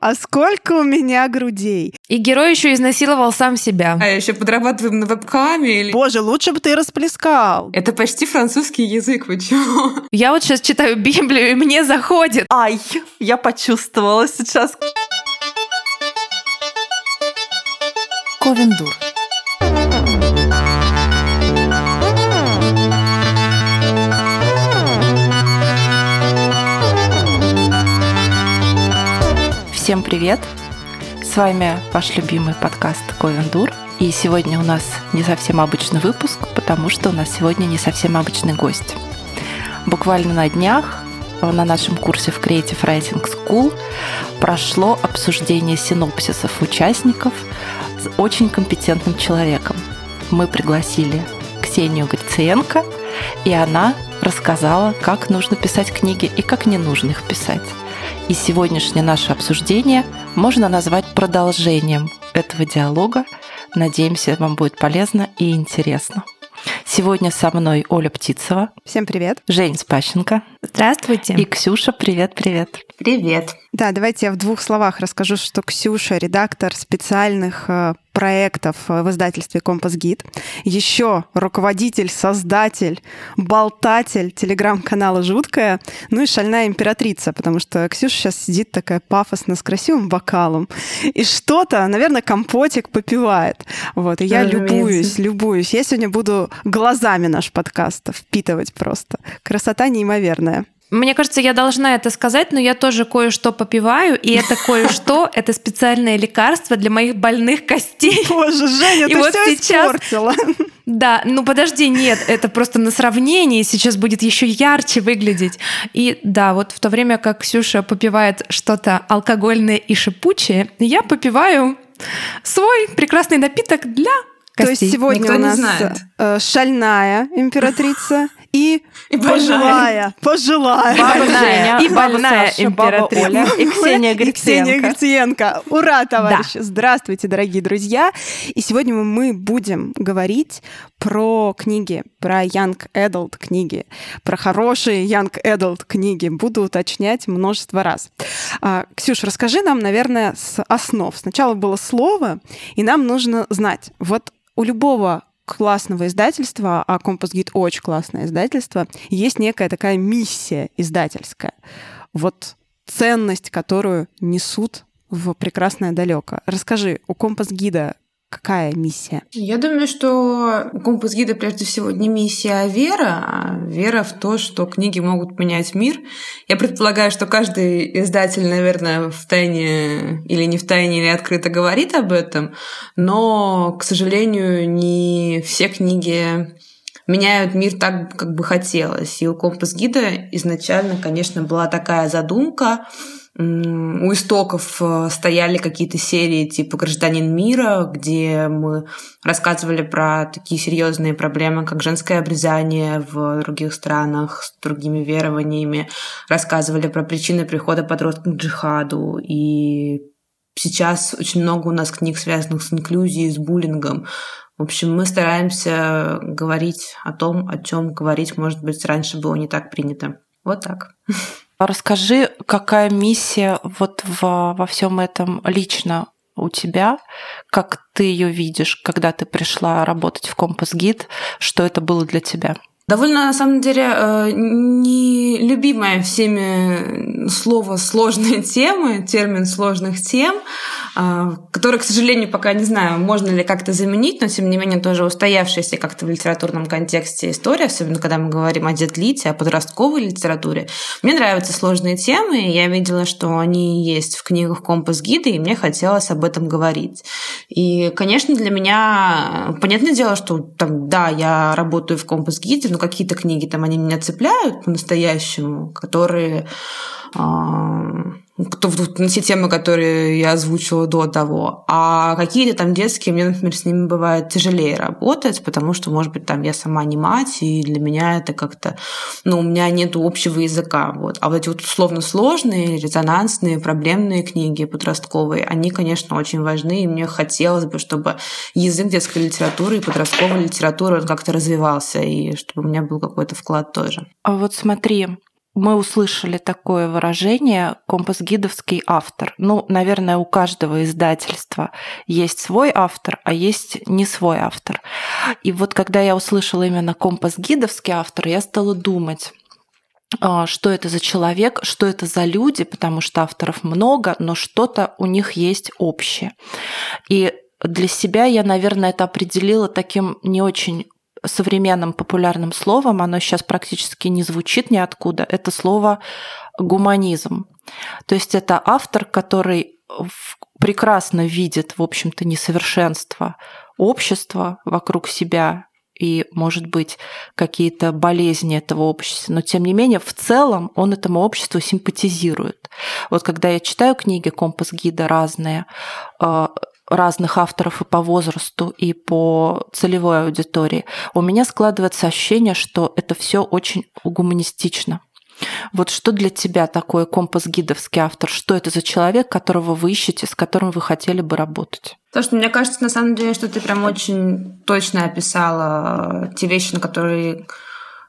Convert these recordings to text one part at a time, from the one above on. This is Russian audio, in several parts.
а сколько у меня грудей. И герой еще изнасиловал сам себя. А еще подрабатываем на вебкаме. Или... Боже, лучше бы ты расплескал. Это почти французский язык, почему? Я вот сейчас читаю Библию, и мне заходит. Ай, я почувствовала сейчас. Ковендур. Всем привет! С вами ваш любимый подкаст Ковендур. И сегодня у нас не совсем обычный выпуск, потому что у нас сегодня не совсем обычный гость. Буквально на днях на нашем курсе в Creative Writing School прошло обсуждение синопсисов участников с очень компетентным человеком. Мы пригласили Ксению Грициенко, и она рассказала, как нужно писать книги и как не нужно их писать. И сегодняшнее наше обсуждение можно назвать продолжением этого диалога. Надеемся, вам будет полезно и интересно. Сегодня со мной Оля Птицева. Всем привет. Жень Спащенко. Здравствуйте. И Ксюша, привет-привет. Привет. Да, давайте я в двух словах расскажу, что Ксюша — редактор специальных э, проектов э, в издательстве «Компас Гид». Еще руководитель, создатель, болтатель телеграм-канала «Жуткая», ну и шальная императрица, потому что Ксюша сейчас сидит такая пафосно с красивым бокалом и что-то, наверное, компотик попивает. Вот, и я любуюсь, любуюсь. Я сегодня буду глазами наш подкаст впитывать просто. Красота неимоверная. Мне кажется, я должна это сказать, но я тоже кое-что попиваю, и это кое-что — это специальное лекарство для моих больных костей. Боже, Женя, и ты вот все сейчас... испортила. Да, ну подожди, нет, это просто на сравнении сейчас будет еще ярче выглядеть. И да, вот в то время как Ксюша попивает что-то алкогольное и шипучее, я попиваю свой прекрасный напиток для Костей. То есть сегодня Никто у нас э, шальная императрица и, и пожилая, пожилая. Больная. И больная императрица. Оля. И Ксения Грициенко. И Ксения Грициенко. Ура, товарищи! Да. Здравствуйте, дорогие друзья! И сегодня мы будем говорить про книги, про Young Adult книги, про хорошие Young Adult книги. Буду уточнять множество раз. А, Ксюш, расскажи нам, наверное, с основ. Сначала было слово, и нам нужно знать, вот у любого классного издательства, а Компас Гид очень классное издательство, есть некая такая миссия издательская. Вот ценность, которую несут в прекрасное далеко. Расскажи, у Компас Гида Какая миссия? Я думаю, что компас гида прежде всего не миссия, а вера. А вера в то, что книги могут менять мир. Я предполагаю, что каждый издатель, наверное, в тайне или не в тайне, или открыто говорит об этом. Но, к сожалению, не все книги меняют мир так, как бы хотелось. И у компас гида изначально, конечно, была такая задумка у истоков э, стояли какие-то серии типа «Гражданин мира», где мы рассказывали про такие серьезные проблемы, как женское обрезание в других странах с другими верованиями, рассказывали про причины прихода подростков к джихаду. И сейчас очень много у нас книг, связанных с инклюзией, с буллингом. В общем, мы стараемся говорить о том, о чем говорить, может быть, раньше было не так принято. Вот так. Расскажи, какая миссия вот во, во всем этом лично у тебя, как ты ее видишь, когда ты пришла работать в Компас Гид, что это было для тебя? Довольно, на самом деле, э, нелюбимое всеми слово «сложные темы», термин «сложных тем», э, который, к сожалению, пока не знаю, можно ли как-то заменить, но, тем не менее, тоже устоявшаяся как-то в литературном контексте история, особенно когда мы говорим о детлите, о подростковой литературе. Мне нравятся сложные темы, и я видела, что они есть в книгах «Компас гида», и мне хотелось об этом говорить. И, конечно, для меня, понятное дело, что там, да, я работаю в «Компас гиде», ну, какие-то книги там они меня цепляют по-настоящему, которые на те темы, которые я озвучила до того. А какие-то там детские, мне, например, с ними бывает тяжелее работать, потому что, может быть, там я сама не мать, и для меня это как-то, ну, у меня нет общего языка. Вот. А вот эти вот условно сложные, резонансные, проблемные книги подростковые, они, конечно, очень важны, и мне хотелось бы, чтобы язык детской литературы и подростковой литературы как-то развивался, и чтобы у меня был какой-то вклад тоже. А вот смотри, мы услышали такое выражение «компас-гидовский автор». Ну, наверное, у каждого издательства есть свой автор, а есть не свой автор. И вот когда я услышала именно «компас-гидовский автор», я стала думать, а, что это за человек, что это за люди, потому что авторов много, но что-то у них есть общее. И для себя я, наверное, это определила таким не очень современным популярным словом, оно сейчас практически не звучит ниоткуда, это слово гуманизм. То есть это автор, который прекрасно видит, в общем-то, несовершенство общества вокруг себя и, может быть, какие-то болезни этого общества, но тем не менее в целом он этому обществу симпатизирует. Вот когда я читаю книги компас-гида разные, э, разных авторов и по возрасту, и по целевой аудитории, у меня складывается ощущение, что это все очень гуманистично. Вот что для тебя такое компас-гидовский автор? Что это за человек, которого вы ищете, с которым вы хотели бы работать? То, что мне кажется, на самом деле, что ты прям очень точно описала те вещи, на которые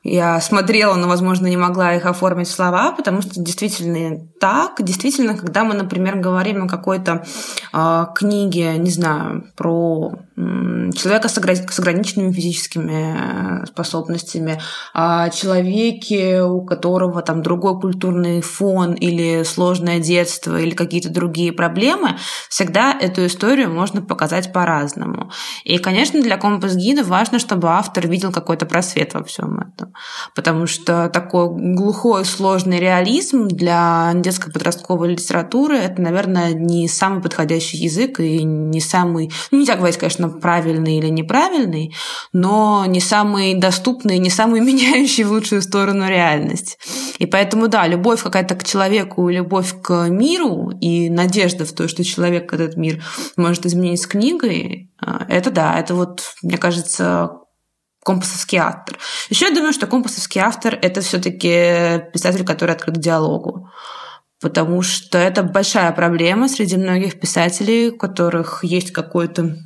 я смотрела, но, возможно, не могла их оформить в слова, потому что действительно так. Действительно, когда мы, например, говорим о какой-то э, книге, не знаю, про э, человека с, огр- с ограниченными физическими э, способностями, о человеке, у которого там другой культурный фон или сложное детство или какие-то другие проблемы, всегда эту историю можно показать по-разному. И, конечно, для компас-гида важно, чтобы автор видел какой-то просвет во всем этом потому что такой глухой сложный реализм для детско-подростковой литературы это, наверное, не самый подходящий язык и не самый, ну, нельзя говорить, конечно, правильный или неправильный, но не самый доступный, не самый меняющий в лучшую сторону реальность. И поэтому, да, любовь какая-то к человеку, любовь к миру и надежда в то, что человек этот мир может изменить с книгой, э, это да, это вот, мне кажется, компасовский автор. Еще я думаю, что компасовский автор – это все таки писатель, который открыт к диалогу. Потому что это большая проблема среди многих писателей, у которых есть какое-то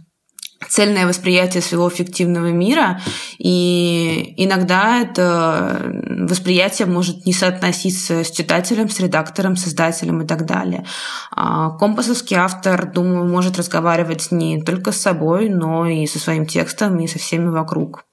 цельное восприятие своего фиктивного мира, и иногда это восприятие может не соотноситься с читателем, с редактором, с издателем и так далее. А компасовский автор, думаю, может разговаривать не только с собой, но и со своим текстом, и со всеми вокруг.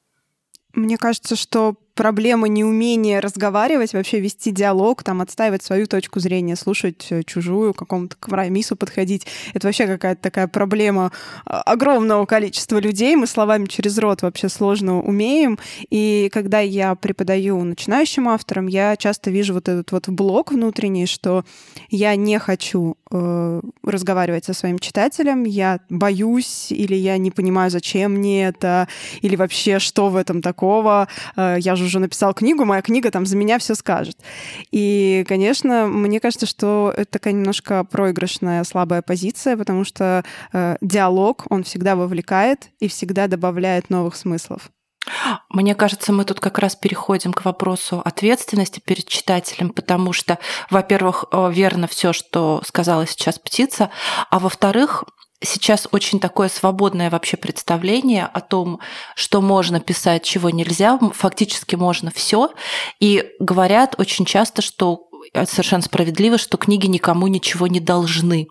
Мне кажется, что проблема неумения разговаривать, вообще вести диалог, там, отстаивать свою точку зрения, слушать э, чужую, какому-то компромиссу подходить. Это вообще какая-то такая проблема а, огромного количества людей. Мы словами через рот вообще сложно умеем. И когда я преподаю начинающим авторам, я часто вижу вот этот вот блок внутренний, что я не хочу э, разговаривать со своим читателем, я боюсь, или я не понимаю, зачем мне это, или вообще что в этом такого. Э, я же уже написал книгу, моя книга там за меня все скажет. И, конечно, мне кажется, что это такая немножко проигрышная, слабая позиция, потому что э, диалог, он всегда вовлекает и всегда добавляет новых смыслов. Мне кажется, мы тут как раз переходим к вопросу ответственности перед читателем, потому что, во-первых, э, верно все, что сказала сейчас птица, а во-вторых, сейчас очень такое свободное вообще представление о том, что можно писать, чего нельзя. Фактически можно все. И говорят очень часто, что совершенно справедливо, что книги никому ничего не должны.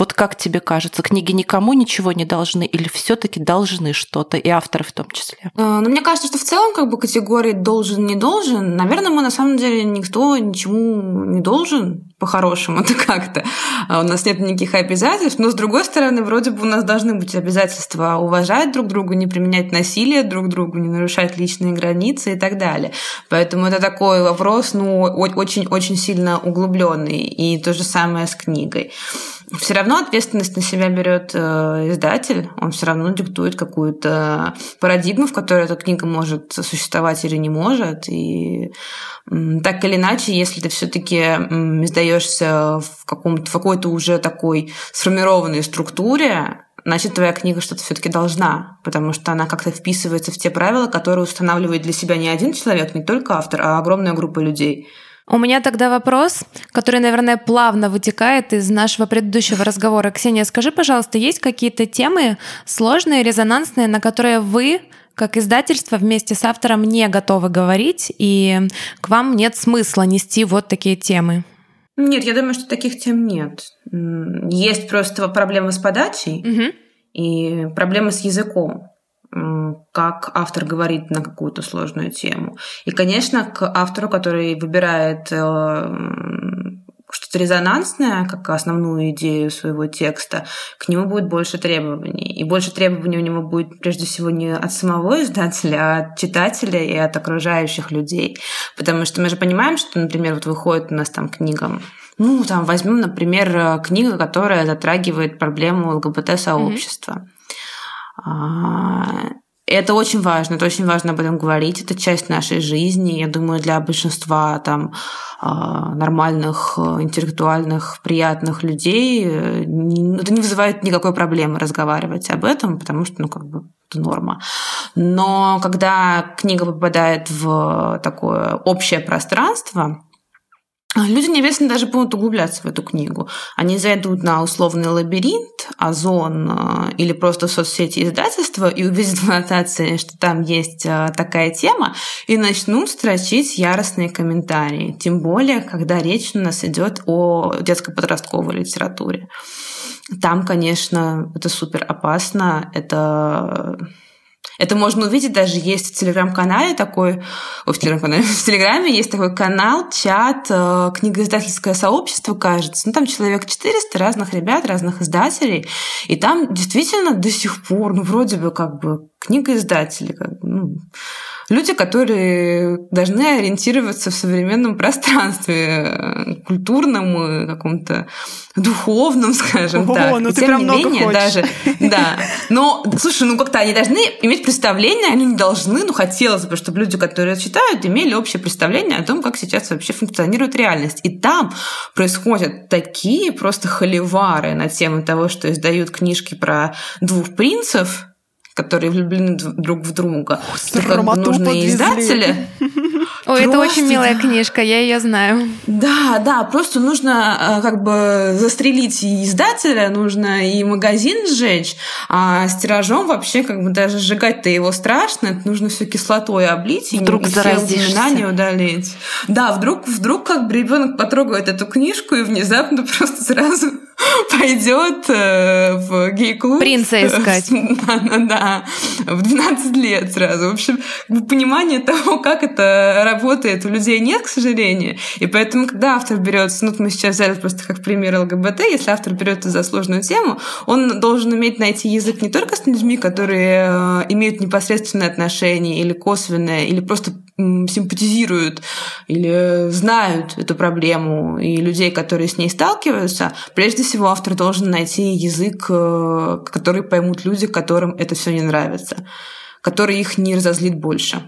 Вот как тебе кажется, книги никому ничего не должны или все таки должны что-то, и авторы в том числе? А, ну, мне кажется, что в целом как бы категории должен, не должен, наверное, мы на самом деле никто ничему не должен по-хорошему-то как-то. А у нас нет никаких обязательств, но с другой стороны, вроде бы у нас должны быть обязательства уважать друг друга, не применять насилие друг другу, не нарушать личные границы и так далее. Поэтому это такой вопрос, ну, очень-очень сильно углубленный. И то же самое с книгой все равно ответственность на себя берет э, издатель, он все равно диктует какую-то парадигму, в которой эта книга может существовать или не может. И так или иначе, если ты все-таки издаешься в, каком-то, в какой-то уже такой сформированной структуре, значит, твоя книга что-то все-таки должна, потому что она как-то вписывается в те правила, которые устанавливает для себя не один человек, не только автор, а огромная группа людей. У меня тогда вопрос, который, наверное, плавно вытекает из нашего предыдущего разговора. Ксения, скажи, пожалуйста, есть какие-то темы сложные, резонансные, на которые вы как издательство вместе с автором не готовы говорить, и к вам нет смысла нести вот такие темы? Нет, я думаю, что таких тем нет. Есть просто проблемы с подачей угу. и проблемы с языком как автор говорит на какую-то сложную тему. И, конечно, к автору, который выбирает э, что-то резонансное, как основную идею своего текста, к нему будет больше требований. И больше требований у него будет прежде всего не от самого издателя, а от читателя и от окружающих людей. Потому что мы же понимаем, что, например, вот выходит у нас там книга ну, там возьмем, например, книга, которая затрагивает проблему ЛГБТ-сообщества. Mm-hmm. Это очень важно, это очень важно об этом говорить. Это часть нашей жизни. Я думаю, для большинства там а, нормальных, интеллектуальных, приятных людей э, это не вызывает никакой проблемы разговаривать об этом, потому что, ну, как бы это норма. Но когда книга попадает в такое общее пространство, а, люди не обязательно даже будут углубляться в эту книгу. Они зайдут на условный лабиринт, Озон а, или просто в соцсети издательства и увидят в аннотации, что там есть а, такая тема, и начнут строчить яростные комментарии. Тем более, когда речь у нас идет о детско-подростковой литературе. Там, конечно, это супер опасно, это это можно увидеть даже есть в телеграм-канале такой, о, в телеграм-канале, в телеграме есть такой канал, чат, э, книгоиздательское сообщество, кажется. Ну, там человек 400 разных ребят, разных издателей. И там действительно до сих пор, ну, вроде бы как бы книгоиздатели, как бы, ну, люди, которые должны ориентироваться в современном пространстве, э, культурном, каком-то духовном, скажем О, так. Ну и ты тем не менее, хочешь. даже, да. Но, слушай, ну как-то они должны иметь представление, они не должны, ну хотелось бы, чтобы люди, которые читают, имели общее представление о том, как сейчас вообще функционирует реальность. И там происходят такие просто холивары на тему того, что издают книжки про двух принцев, которые влюблены друг в друга. Что как бы нужны издатели. Ой, это очень милая книжка, я ее знаю. Да, да, просто нужно э, как бы застрелить и издателя, нужно и магазин сжечь, а с тиражом вообще как бы даже сжигать-то его страшно, это нужно все кислотой облить вдруг и все упоминания удалить. Да, вдруг, вдруг как бы ребенок потрогает эту книжку и внезапно просто сразу пойдет э, в гей-клуб. Принца искать. Да, в 12 лет сразу. В общем, понимание того, как это работает, у людей нет, к сожалению. И поэтому, когда автор берется, ну, мы сейчас взяли просто как пример ЛГБТ, если автор берется за сложную тему, он должен уметь найти язык не только с людьми, которые э, имеют непосредственное отношение или косвенное, или просто симпатизируют или знают эту проблему и людей, которые с ней сталкиваются, прежде всего автор должен найти язык, э, который поймут люди, которым это все не нравится, который их не разозлит больше.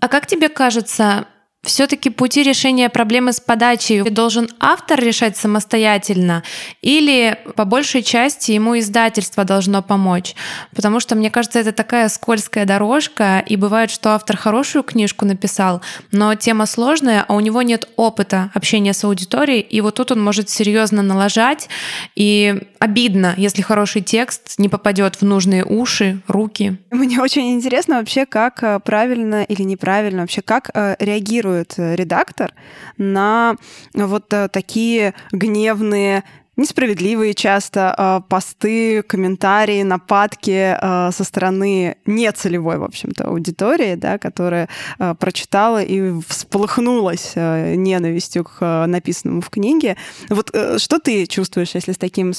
А как тебе кажется, все-таки пути решения проблемы с подачей должен автор решать самостоятельно или по большей части ему издательство должно помочь? Потому что, мне кажется, это такая скользкая дорожка, и бывает, что автор хорошую книжку написал, но тема сложная, а у него нет опыта общения с аудиторией, и вот тут он может серьезно налажать, и обидно, если хороший текст не попадет в нужные уши, руки. Мне очень интересно вообще, как э, правильно или неправильно, вообще как э, реагирует реагирует э, редактор на вот э, такие гневные несправедливые часто э, посты, комментарии, нападки э, со стороны нецелевой, в общем-то, аудитории, да, которая э, прочитала и всполыхнулась ненавистью к написанному в книге. Вот э, что ты чувствуешь, если с таким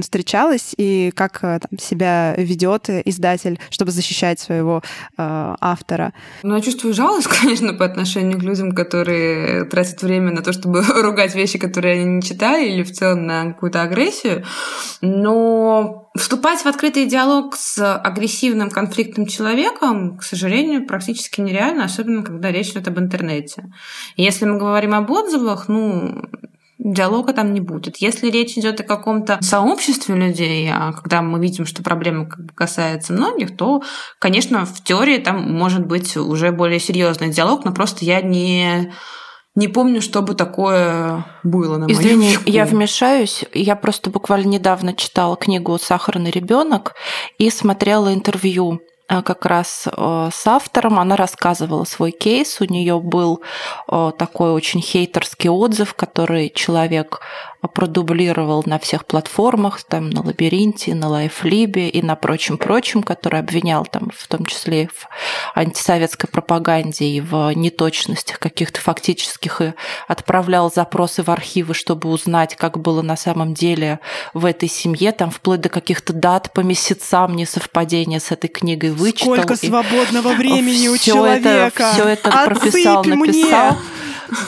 встречалась, и как э, там, себя ведет издатель, чтобы защищать своего автора? Ну, я чувствую жалость, конечно, по отношению к людям, которые тратят время на то, чтобы ругать вещи, которые они не читали, или в целом на какую-то агрессию, но вступать в открытый диалог с агрессивным конфликтным человеком, к сожалению, практически нереально, особенно когда речь идет об интернете. Если мы говорим об отзывах, ну, диалога там не будет. Если речь идет о каком-то сообществе людей, а когда мы видим, что проблема касается многих, то, конечно, в теории там может быть уже более серьезный диалог, но просто я не не помню, чтобы такое было на Извини, моем веку. я вмешаюсь. Я просто буквально недавно читала книгу «Сахарный ребенок» и смотрела интервью а, как раз э, с автором. Она рассказывала свой кейс. У нее был э, такой очень хейтерский отзыв, который человек продублировал на всех платформах, там на Лабиринте, на Лайфлибе и на прочем-прочем, который обвинял там в том числе в антисоветской пропаганде и в неточностях каких-то фактических и отправлял запросы в архивы, чтобы узнать, как было на самом деле в этой семье, там вплоть до каких-то дат по месяцам несовпадения с этой книгой вычитал. Сколько свободного времени у человека. Это, все это Отсыпь прописал, мне. написал.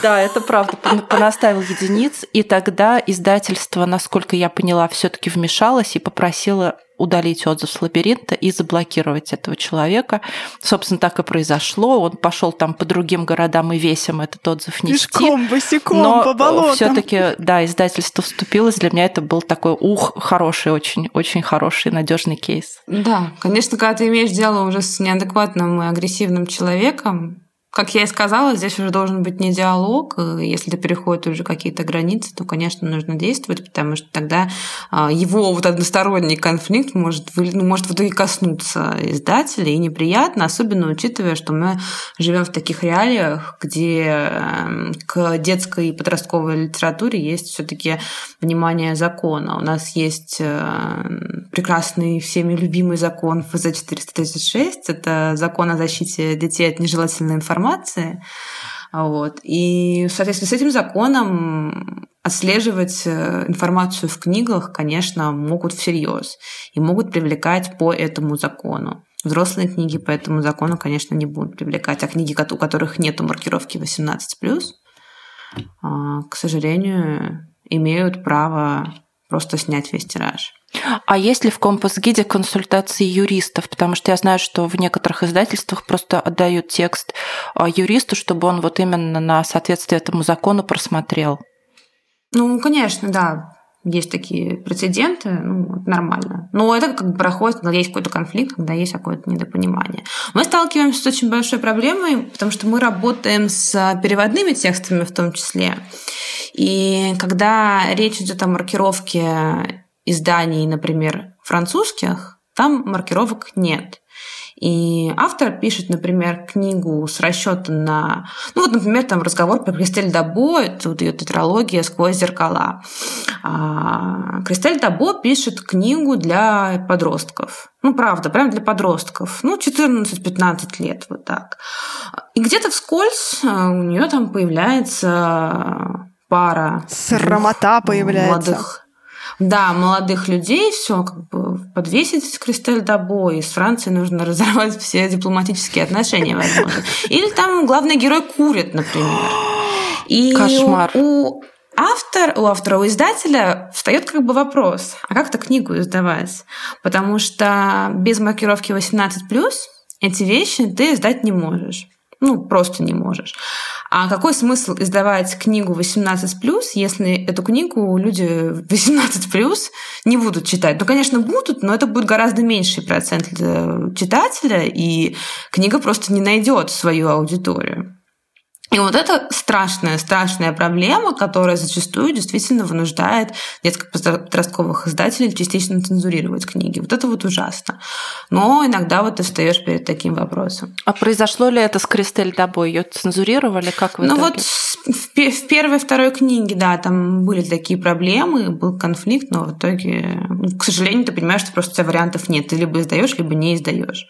Да, это правда. Пон- Понаставил единиц, и тогда издательство, насколько я поняла, все-таки вмешалось и попросило удалить отзыв с лабиринта и заблокировать этого человека. Собственно, так и произошло. Он пошел там по другим городам и весям этот отзыв нести. Пешком, босиком, Но по болотам. все-таки, да, издательство вступилось. Для меня это был такой, ух, хороший, очень, очень хороший, надежный кейс. Да, конечно, когда ты имеешь дело уже с неадекватным и агрессивным человеком, как я и сказала, здесь уже должен быть не диалог. и Если это переходит уже какие-то границы, то, конечно, нужно действовать, потому что тогда а, его вот односторонний конфликт может, ну, может в итоге коснуться издателя, и неприятно, особенно учитывая, что мы живем в таких реалиях, где эм, к детской и подростковой литературе есть все-таки внимание закона. У нас есть э, прекрасный всеми любимый закон ФЗ-436. Это закон о защите детей от нежелательной информации. Вот. И в соответствии с этим законом отслеживать э, информацию в книгах, конечно, могут всерьез и могут привлекать по этому закону. Взрослые книги по этому закону, конечно, не будут привлекать, а книги, у которых нет маркировки 18+, а, к сожалению, имеют право просто снять весь тираж. А есть ли в компас-гиде консультации юристов? Потому что я знаю, что в некоторых издательствах просто отдают текст а, юристу, чтобы он вот именно на соответствие этому закону просмотрел. Ну, конечно, да. Есть такие прецеденты, ну, нормально. Но это как бы проходит, когда есть какой-то конфликт, когда есть какое-то недопонимание. Мы сталкиваемся с очень большой проблемой, потому что мы работаем с переводными текстами в том числе. И когда речь идет о маркировке изданий, например, французских, там маркировок нет. И автор пишет, например, книгу с расчетом на... Ну вот, например, там разговор про Кристель Дабо, это вот ее тетралогия «Сквозь зеркала». А Кристель Дабо пишет книгу для подростков. Ну, правда, прям для подростков. Ну, 14-15 лет, вот так. И где-то вскользь у нее там появляется пара... Срамота появляется. Молодых да, молодых людей, все как бы подвесить Кристель Дабо, и с Францией нужно разорвать все дипломатические отношения, возможно. Или там главный герой курит, например. И Кошмар. у автор, у автора, у издателя встает как бы вопрос, а как-то книгу издавать? Потому что без маркировки 18+, эти вещи ты издать не можешь. Ну, просто не можешь. А какой смысл издавать книгу 18+, если эту книгу люди 18+, не будут читать? Ну, конечно, будут, но это будет гораздо меньший процент для читателя, и книга просто не найдет свою аудиторию. И вот это страшная, страшная проблема, которая зачастую действительно вынуждает детско-подростковых издателей частично цензурировать книги. Вот это вот ужасно. Но иногда вот ты встаешь перед таким вопросом. А произошло ли это с Кристель Дабо? Ее цензурировали? Как вы Ну вот в первой, второй книге, да, там были такие проблемы, был конфликт, но в итоге, ну, к сожалению, ты понимаешь, что просто у тебя вариантов нет. Ты либо издаешь, либо не издаешь.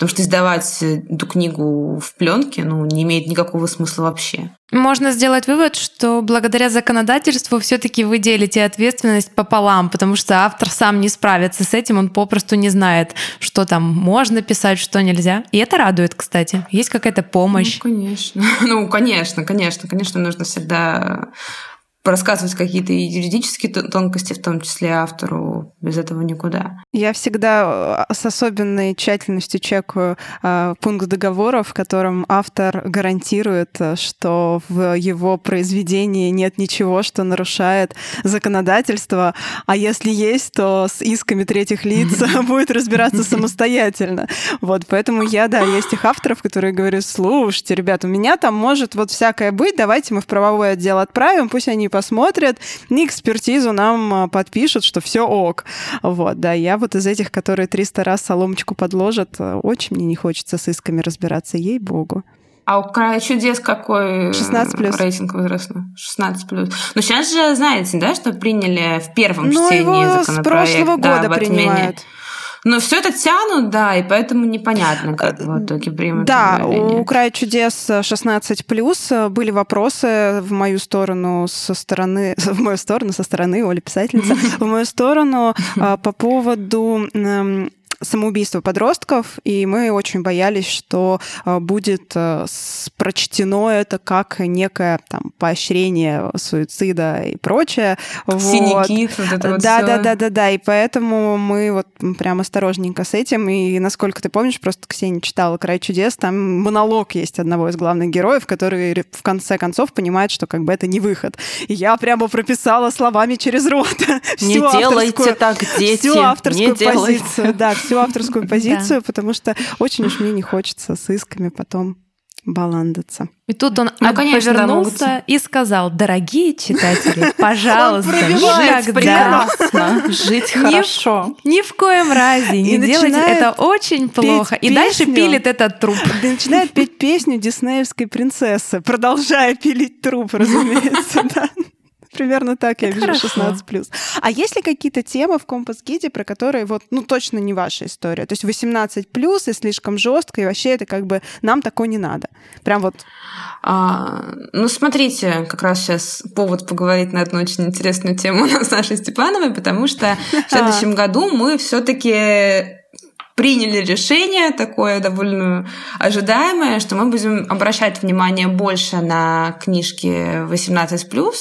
Потому что издавать эту книгу в пленке ну, не имеет никакого смысла вообще. Можно сделать вывод, что благодаря законодательству все-таки вы делите ответственность пополам, потому что автор сам не справится с этим, он попросту не знает, что там можно писать, что нельзя. И это радует, кстати. Есть какая-то помощь. Ну, конечно. Ну, конечно, конечно. Конечно, нужно всегда рассказывать какие-то юридические тонкости, в том числе автору, без этого никуда. Я всегда с особенной тщательностью чекаю э, пункт договора, в котором автор гарантирует, что в его произведении нет ничего, что нарушает законодательство, а если есть, то с исками третьих лиц будет разбираться самостоятельно. Вот, поэтому я, да, есть тех авторов, которые говорю, слушайте, ребят, у меня там может вот всякое быть, давайте мы в правовой отдел отправим, пусть они посмотрят, ни экспертизу нам а, подпишут, что все ок. Вот, да, я вот из этих, которые 300 раз соломочку подложат, э, очень мне не хочется с исками разбираться, ей-богу. А у края чудес какой 16 плюс. рейтинг возрастной? 16 плюс. Но сейчас же знаете, да, что приняли в первом ну, чтении его законопроект. с прошлого да, года принимают. Но все это тянут, да, и поэтому непонятно, как в итоге примут. Да, у края чудес 16 плюс были вопросы в мою сторону со стороны, в мою сторону со стороны Оли писательница, в мою сторону а, по поводу самоубийства подростков, и мы очень боялись, что э, будет э, прочтено это как некое там поощрение суицида и прочее. Синяки, вот, вот это вот да, всё. да, да, да, да, и поэтому мы вот прям осторожненько с этим, и насколько ты помнишь, просто Ксения читала «Край чудес», там монолог есть одного из главных героев, который в конце концов понимает, что как бы это не выход. И я прямо прописала словами через рот Не делайте так, дети, всю авторскую не делайте. позицию, да, всю авторскую позицию, потому что очень уж мне не хочется с исками потом баландаться. И тут он Ну, конечно, да, повернулся могут. и сказал, дорогие читатели, пожалуйста, никогда. Жить хорошо. ни в коем разе не делайте это очень плохо. И дальше пилит этот труп. Начинает петь песню диснеевской принцессы, продолжая пилить труп, разумеется, да. Примерно так я Это вижу хорошо. 16 А есть ли какие-то темы в компас-гиде, про которые вот, ну, точно не ваша история? То есть 18 и слишком жестко, и вообще это как бы нам такое не надо. Прям вот А, ну, смотрите, как раз сейчас повод поговорить на одну очень интересную тему у нас с нашей Степановой, потому что в следующем году мы все-таки приняли решение такое довольно ожидаемое, что мы будем обращать внимание больше на книжки 18+,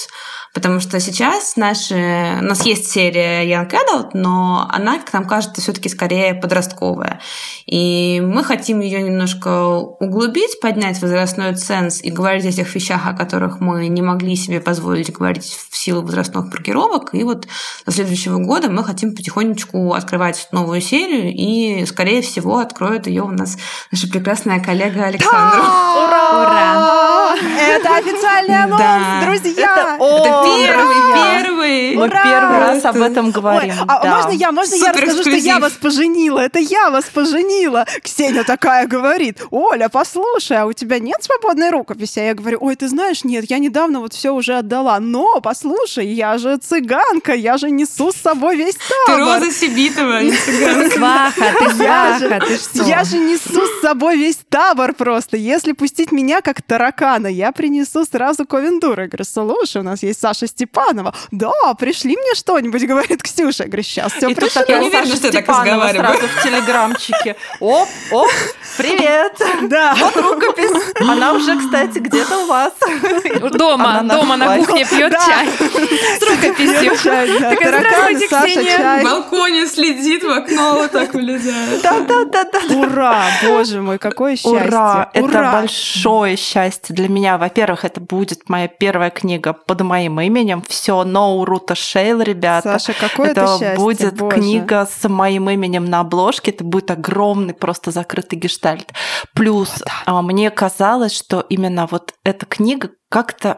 потому что сейчас наши... у нас есть серия Young Adult, но она, как нам кажется, все таки скорее подростковая. И мы хотим ее немножко углубить, поднять возрастной ценз и говорить о тех вещах, о которых мы не могли себе позволить говорить в силу возрастных маркировок. И вот до следующего года мы хотим потихонечку открывать новую серию, и, скорее всего, откроет ее у нас наша прекрасная коллега Александра. Ура! Это официальный анонс, Да. друзья! Это первый, первый. Мы Ура! первый раз об этом говорим. Ой, а да. можно я, можно я расскажу, что я вас поженила? Это я вас поженила. Ксения такая говорит, Оля, послушай, а у тебя нет свободной рукописи? А я говорю, ой, ты знаешь, нет, я недавно вот все уже отдала. Но, послушай, я же цыганка, я же несу с собой весь Ты табор. Роза Сибитова, не цыганка. Сваха, ты Я сваха, ты что? я же несу с собой весь табор просто. Если пустить меня как таракана, я принесу сразу Ковендура. Я говорю, слушай, у нас есть Саша Степанова. Да, пришли мне что-нибудь, говорит Ксюша. Я говорю, сейчас все И тут пришлю. такая не уверена, что я так разговариваю. сразу в телеграмчике. Оп, оп, привет. Да. Вот рукопись. Она уже, кстати, где-то у вас. Дома, Она дома на кухне пьет Да. чай с рукописью. Такая, «Здравствуйте, Ксения». В балконе следит, в окно вот так вылезает. Да-да-да-да. Ура, боже мой, какое счастье. Ура! Это большое счастье для меня. Во-первых, это будет моя первая книга под моим именем. Все, no Рута Шейл, ребята. Саша, какое это это счастье, будет боже. книга с моим именем на обложке. Это будет огромный просто закрытый гештальт. Плюс а, мне казалось, что именно вот эта книга как-то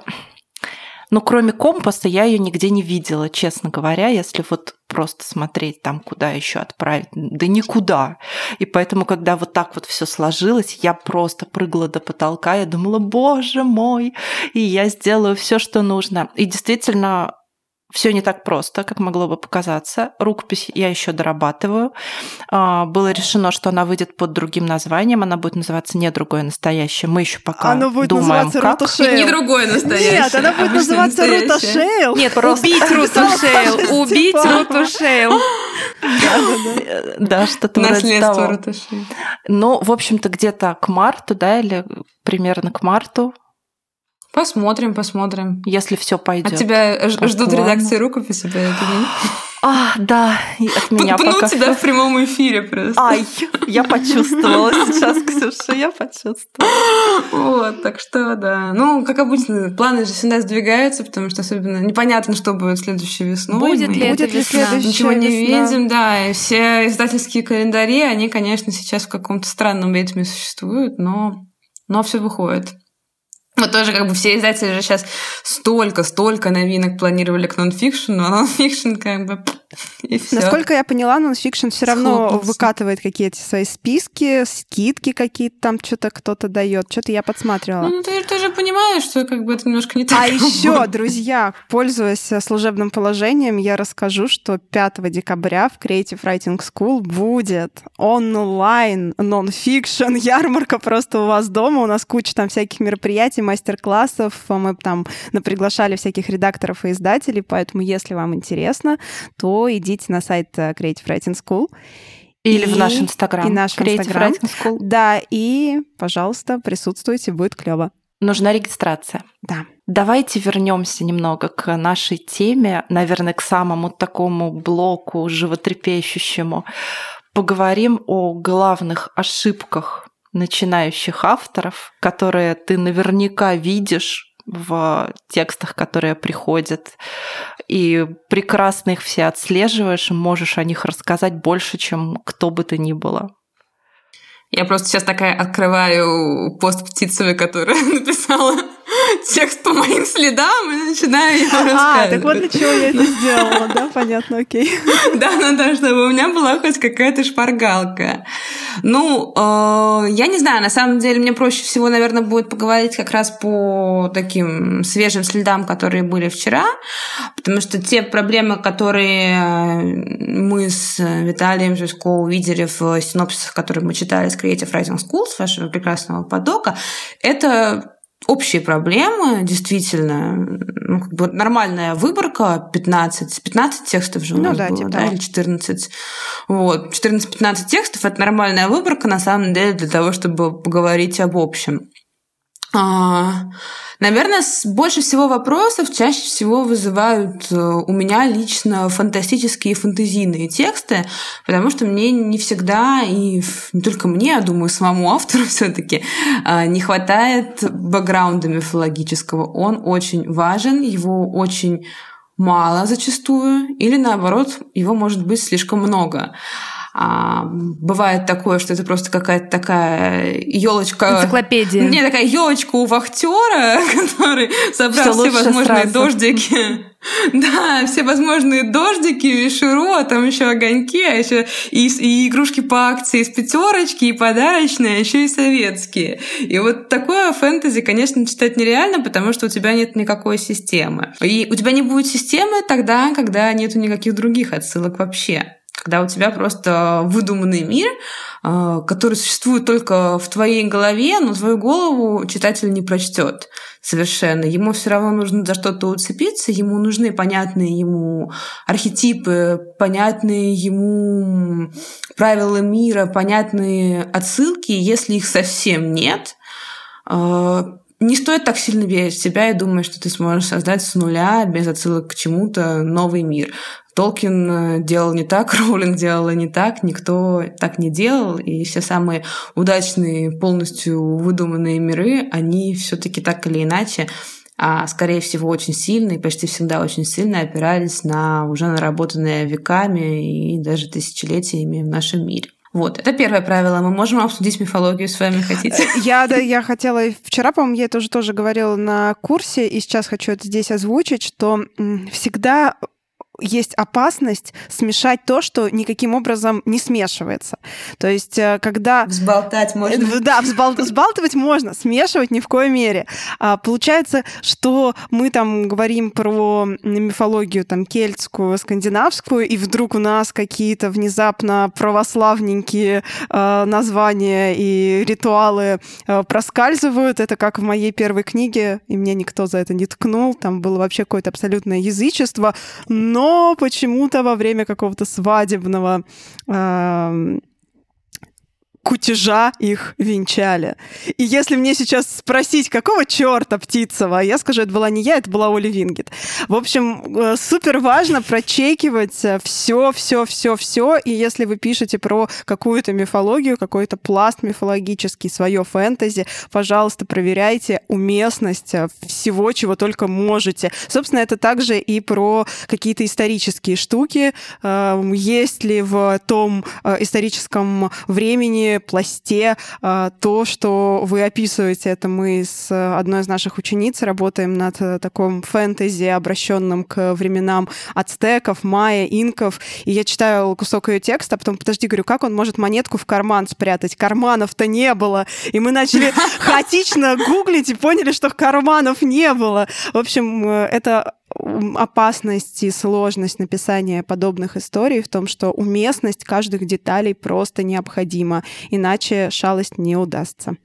ну, кроме компаса, я ее нигде не видела, честно говоря, если вот просто смотреть там, куда еще отправить. Да никуда. И поэтому, когда вот так вот все сложилось, я просто прыгала до потолка. Я думала, боже мой, и я сделаю все, что нужно. И действительно, все не так просто, как могло бы показаться. Рукопись я еще дорабатываю. А, Было решено, что она выйдет под другим названием. Она будет называться не другое настоящее. Мы еще пока Оно будет думаем, называться как. Рута Шейл. Не другое настоящее. Нет, она будет обычно называться Рута настоящее. Шейл. Нет, Просто- убить Руту Шейл, убить Степанова. Руту Шейл. Э, Да, что-то Наследство. Руташи. Ну, в общем-то, где-то к марту, да, или примерно к марту, Посмотрим, посмотрим. если все пойдет. От тебя ж- ждут плану. редакции рукописи, поэтому. А, да, и от меня Пнут пока. тебя в прямом эфире просто. Ай, я почувствовала сейчас, Ксюша, я почувствовала. Вот, так что да. Ну, как обычно, планы же всегда сдвигаются, потому что особенно непонятно, что будет следующей весной. Будет Мы ли это Будет ли следующая Ничего не весна? видим, да. И все издательские календари, они, конечно, сейчас в каком-то странном ритме существуют, но, но все выходит. Вот тоже как бы все издатели же сейчас столько-столько новинок планировали к нонфикшену, а нонфикшн как бы и все. Насколько я поняла, нонфикшн все равно Схлопнулся. выкатывает какие-то свои списки, скидки какие-то там что-то кто-то дает. Что-то я подсматривала. Ну, ты, ты же понимаешь, что как бы это немножко не так. А еще, друзья, пользуясь служебным положением, я расскажу, что 5 декабря в Creative Writing School будет онлайн нонфикшн ярмарка просто у вас дома. У нас куча там всяких мероприятий, мастер-классов. Мы там приглашали всяких редакторов и издателей, поэтому если вам интересно, то идите на сайт э, Creative Writing School. Или и, в наш Инстаграм. И наш Инстаграм. Да, и, пожалуйста, присутствуйте, будет клево. Нужна регистрация. Да. Давайте вернемся немного к нашей теме, наверное, к самому такому блоку животрепещущему. Поговорим о главных ошибках начинающих авторов, которые ты наверняка видишь в текстах, которые приходят, и прекрасно их все отслеживаешь, можешь о них рассказать больше, чем кто бы то ни было. Я просто сейчас такая открываю пост Птицевой, которая написала текст по моим следам и начинаю его рассказывать. А, так вот для чего я это сделала, да? Понятно, окей. Да, ну да, чтобы у меня была хоть какая-то шпаргалка. Ну, э, я не знаю, на самом деле мне проще всего, наверное, будет поговорить как раз по таким свежим следам, которые были вчера, потому что те проблемы, которые мы с Виталием Жусько увидели в синопсисах, которые мы читали с Creative Writing School, с вашего прекрасного подока, это общие проблемы, действительно, ну, как бы нормальная выборка, 15, 15 текстов же у ну, нас да, было, типа да, или 14. Вот, 14-15 текстов – это нормальная выборка, на самом деле, для того, чтобы поговорить об общем. А, наверное, больше всего вопросов чаще всего вызывают э, у меня лично фантастические фантазийные тексты, потому что мне не всегда, и не только мне, а думаю, самому автору все таки а, не хватает бэкграунда мифологического. Он очень важен, его очень мало зачастую, или наоборот, его может быть слишком много. А, бывает такое, что это просто какая-то такая елочка. Энциклопедия. Не, такая елочка у вахтера, который собрал все, все возможные сразу. дождики. Да, все возможные дождики, широ, а там еще огоньки, а еще и, и игрушки по акции из пятерочки, и подарочные, а еще и советские. И вот такое фэнтези, конечно, читать нереально, потому что у тебя нет никакой системы. И у тебя не будет системы тогда, когда нету никаких других отсылок вообще когда у тебя просто выдуманный мир, э, который существует только в твоей голове, но твою голову читатель не прочтет совершенно. Ему все равно нужно за что-то уцепиться, ему нужны понятные ему архетипы, понятные ему правила мира, понятные отсылки. Если их совсем нет, э, не стоит так сильно верить в себя и думать, что ты сможешь создать с нуля, без отсылок к чему-то, новый мир. Толкин э, делал не так, Роулинг делала не так, никто так не делал, и все самые удачные, полностью выдуманные миры, они все таки так или иначе а скорее всего очень сильно и почти всегда очень сильно опирались на уже наработанные веками и даже тысячелетиями в нашем мире. Вот, это первое правило. Мы можем обсудить мифологию с вами, хотите? Я, да, я хотела... Вчера, по-моему, я это уже тоже говорила на курсе, и сейчас хочу это здесь озвучить, что всегда есть опасность смешать то, что никаким образом не смешивается. То есть, э, когда... Взболтать можно. Э, да, взбал... взбалтывать можно, смешивать ни в коей мере. А, получается, что мы там говорим про мифологию там кельтскую, скандинавскую, и вдруг у нас какие-то внезапно православненькие э, названия и ритуалы э, проскальзывают. Это как в моей первой книге, и мне никто за это не ткнул. Там было вообще какое-то абсолютное язычество, но почему-то во время какого-то свадебного кутежа их венчали. И если мне сейчас спросить, какого черта Птицева, я скажу, это была не я, это была Оля Вингет. В общем, э, супер важно прочекивать все, все, все, все. И если вы пишете про какую-то мифологию, какой-то пласт мифологический, свое фэнтези, пожалуйста, проверяйте уместность всего, чего только можете. Собственно, это также и про какие-то исторические штуки. Э, есть ли в том э, историческом времени пласте а, то, что вы описываете. Это мы с одной из наших учениц работаем над таком фэнтези, обращенным к временам ацтеков, майя, инков. И я читаю кусок ее текста, а потом, подожди, говорю, как он может монетку в карман спрятать? Карманов-то не было. И мы начали хаотично гуглить и поняли, что карманов не было. В общем, это опасность и сложность написания подобных историй в том, что уместность каждых деталей просто необходима, иначе шалость не удастся.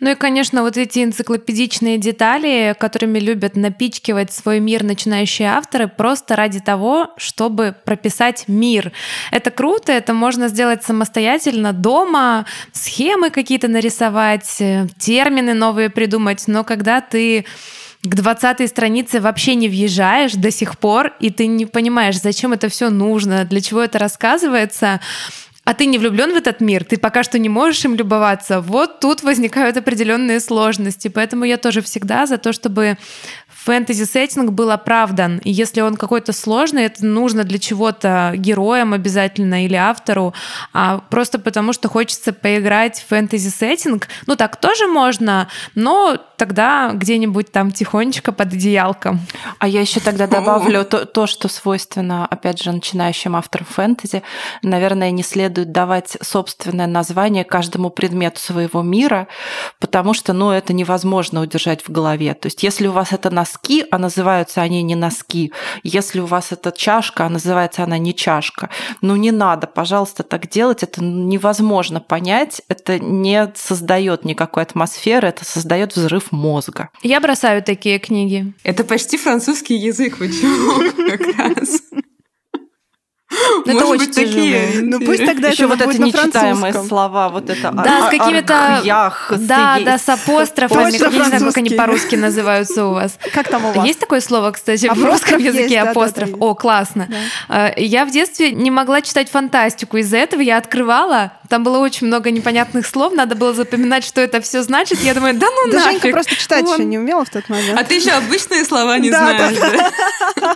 Ну и, конечно, вот эти энциклопедичные детали, которыми любят напичкивать свой мир начинающие авторы, просто ради того, чтобы прописать мир. Это круто, это можно сделать самостоятельно дома, схемы какие-то нарисовать, э, термины новые придумать, но когда ты к 20 странице вообще не въезжаешь до сих пор, и ты не понимаешь, зачем это все нужно, для чего это рассказывается, а ты не влюблен в этот мир, ты пока что не можешь им любоваться, вот тут возникают определенные сложности. Поэтому я тоже всегда за то, чтобы фэнтези-сеттинг был оправдан. И если он какой-то сложный, это нужно для чего-то героям обязательно или автору, а просто потому, что хочется поиграть в фэнтези-сеттинг. Ну, так тоже можно, но тогда где-нибудь там тихонечко под одеялком. А я еще тогда добавлю то, то, что свойственно, опять же, начинающим авторам фэнтези. Наверное, не следует давать собственное название каждому предмету своего мира, потому что, ну, это невозможно удержать в голове. То есть, если у вас это нас носки, а называются они не носки. Если у вас это чашка, а называется она не чашка. Ну не надо, пожалуйста, так делать. Это невозможно понять. Это не создает никакой атмосферы, это создает взрыв мозга. Я бросаю такие книги. Это почти французский язык, почему как раз. Ну, это очень такие. Ну пусть тогда еще вот это нечитаемые слова, вот это Да, с какими-то... Да, да, с апострофами. Я не знаю, как они по-русски называются у вас. Как там у вас? Есть такое слово, кстати, в русском языке апостроф? О, классно. А, я в детстве не могла читать фантастику. Из-за этого я открывала там было очень много непонятных слов, надо было запоминать, что это все значит. Я думаю, да ну да нафиг. Женька просто читать еще не умела в тот момент. А ты еще обычные слова не знаешь, да?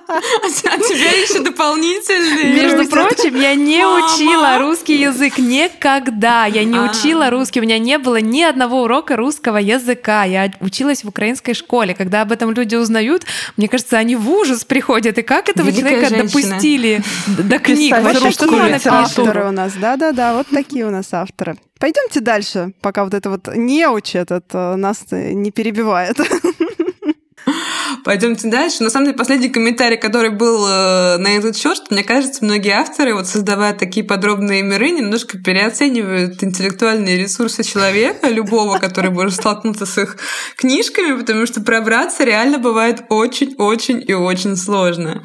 А тебя еще дополнительные. Между прочим, я не учила русский язык никогда. Я не а. учила русский. У меня не было ни одного урока русского языка. Я училась в украинской школе. Когда об этом люди узнают, мне кажется, они в ужас приходят. И как этого человека допустили до книг? Вообще, что авторы у нас? Да-да-да, вот такие такие у нас авторы. Пойдемте дальше, пока вот это вот неуч этот э, нас не перебивает. Пойдемте дальше. На самом деле, последний комментарий, который был э, на этот счет, мне кажется, многие авторы, вот создавая такие подробные миры, немножко переоценивают интеллектуальные ресурсы человека, любого, который может столкнуться с их книжками, потому что пробраться реально бывает очень-очень и очень сложно.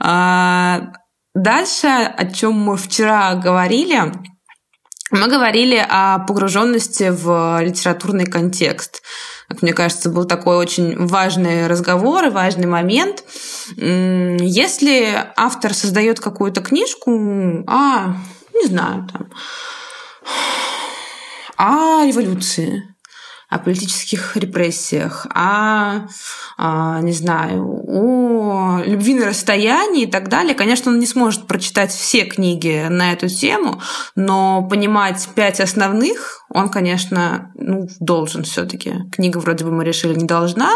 А дальше, о чем мы вчера говорили, мы говорили о погруженности в литературный контекст. Как мне кажется, был такой очень важный разговор и важный момент. Если автор создает какую-то книжку, а, не знаю, там, о революции, о политических репрессиях, о, о, не знаю, о любви на расстоянии и так далее. Конечно, он не сможет прочитать все книги на эту тему, но понимать пять основных он, конечно, ну, должен все-таки. Книга вроде бы мы решили не должна,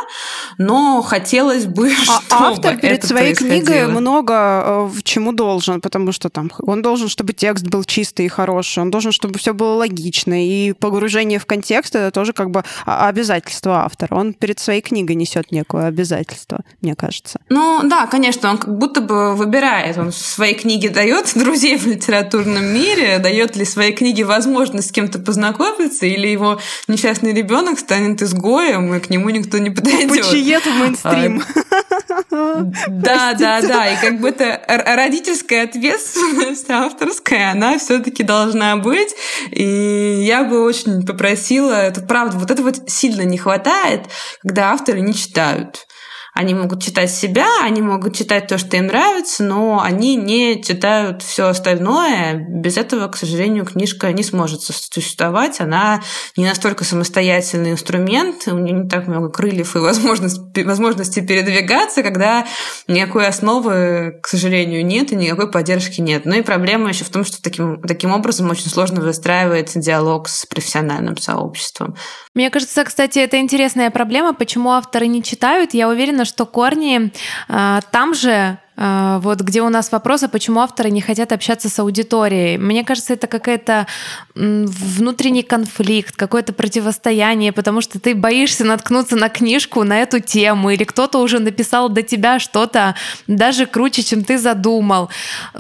но хотелось бы, а чтобы автор перед это своей книгой много э, в чему должен, потому что там он должен, чтобы текст был чистый и хороший, он должен, чтобы все было логично, и погружение в контекст это тоже как бы обязательство автора. Он перед своей книгой несет некое обязательство, мне кажется. Ну да, конечно, он как будто бы выбирает, он в своей книге дает друзей в литературном мире, дает ли своей книге возможность с кем-то познакомиться познакомиться, или его несчастный ребенок станет изгоем, и к нему никто не подойдет. Почиет в мейнстрим. Да, да, да. И как бы это родительская ответственность авторская, она все-таки должна быть. И я бы очень попросила, это правда, вот это вот сильно не хватает, когда авторы не читают. Они могут читать себя, они могут читать то, что им нравится, но они не читают все остальное. Без этого, к сожалению, книжка не сможет существовать. Она не настолько самостоятельный инструмент, у нее не так много крыльев и возможности, возможности передвигаться, когда никакой основы, к сожалению, нет и никакой поддержки нет. Ну и проблема еще в том, что таким, таким образом очень сложно выстраивать диалог с профессиональным сообществом. Мне кажется, кстати, это интересная проблема, почему авторы не читают. Я уверена, что корни э, там же а, вот где у нас вопросы, почему авторы не хотят общаться с аудиторией. Мне кажется, это какой-то внутренний конфликт, какое-то противостояние, потому что ты боишься наткнуться на книжку на эту тему, или кто-то уже написал до тебя что-то даже круче, чем ты задумал.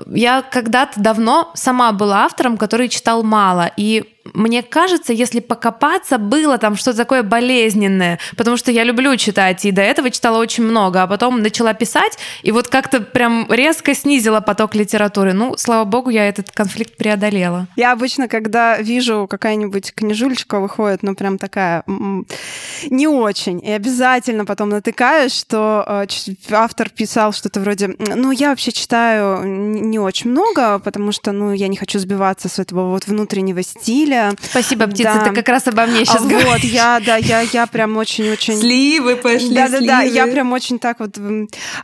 Я когда-то давно сама была автором, который читал мало, и мне кажется, если покопаться, было там что-то такое болезненное, потому что я люблю читать, и до этого читала очень много, а потом начала писать, и вот как-то прям резко снизила поток литературы. Ну, слава богу, я этот конфликт преодолела. Я обычно, когда вижу какая-нибудь книжулечка выходит, ну, прям такая не очень, и обязательно потом натыкаюсь, что э, автор писал что-то вроде, ну, я вообще читаю не очень много, потому что, ну, я не хочу сбиваться с этого вот внутреннего стиля, неделя. Спасибо, птица, да. ты как раз обо мне сейчас а, говоришь. Вот, я, да, я, я прям очень-очень... Сливы пошли, Да, да, да, я прям очень так вот,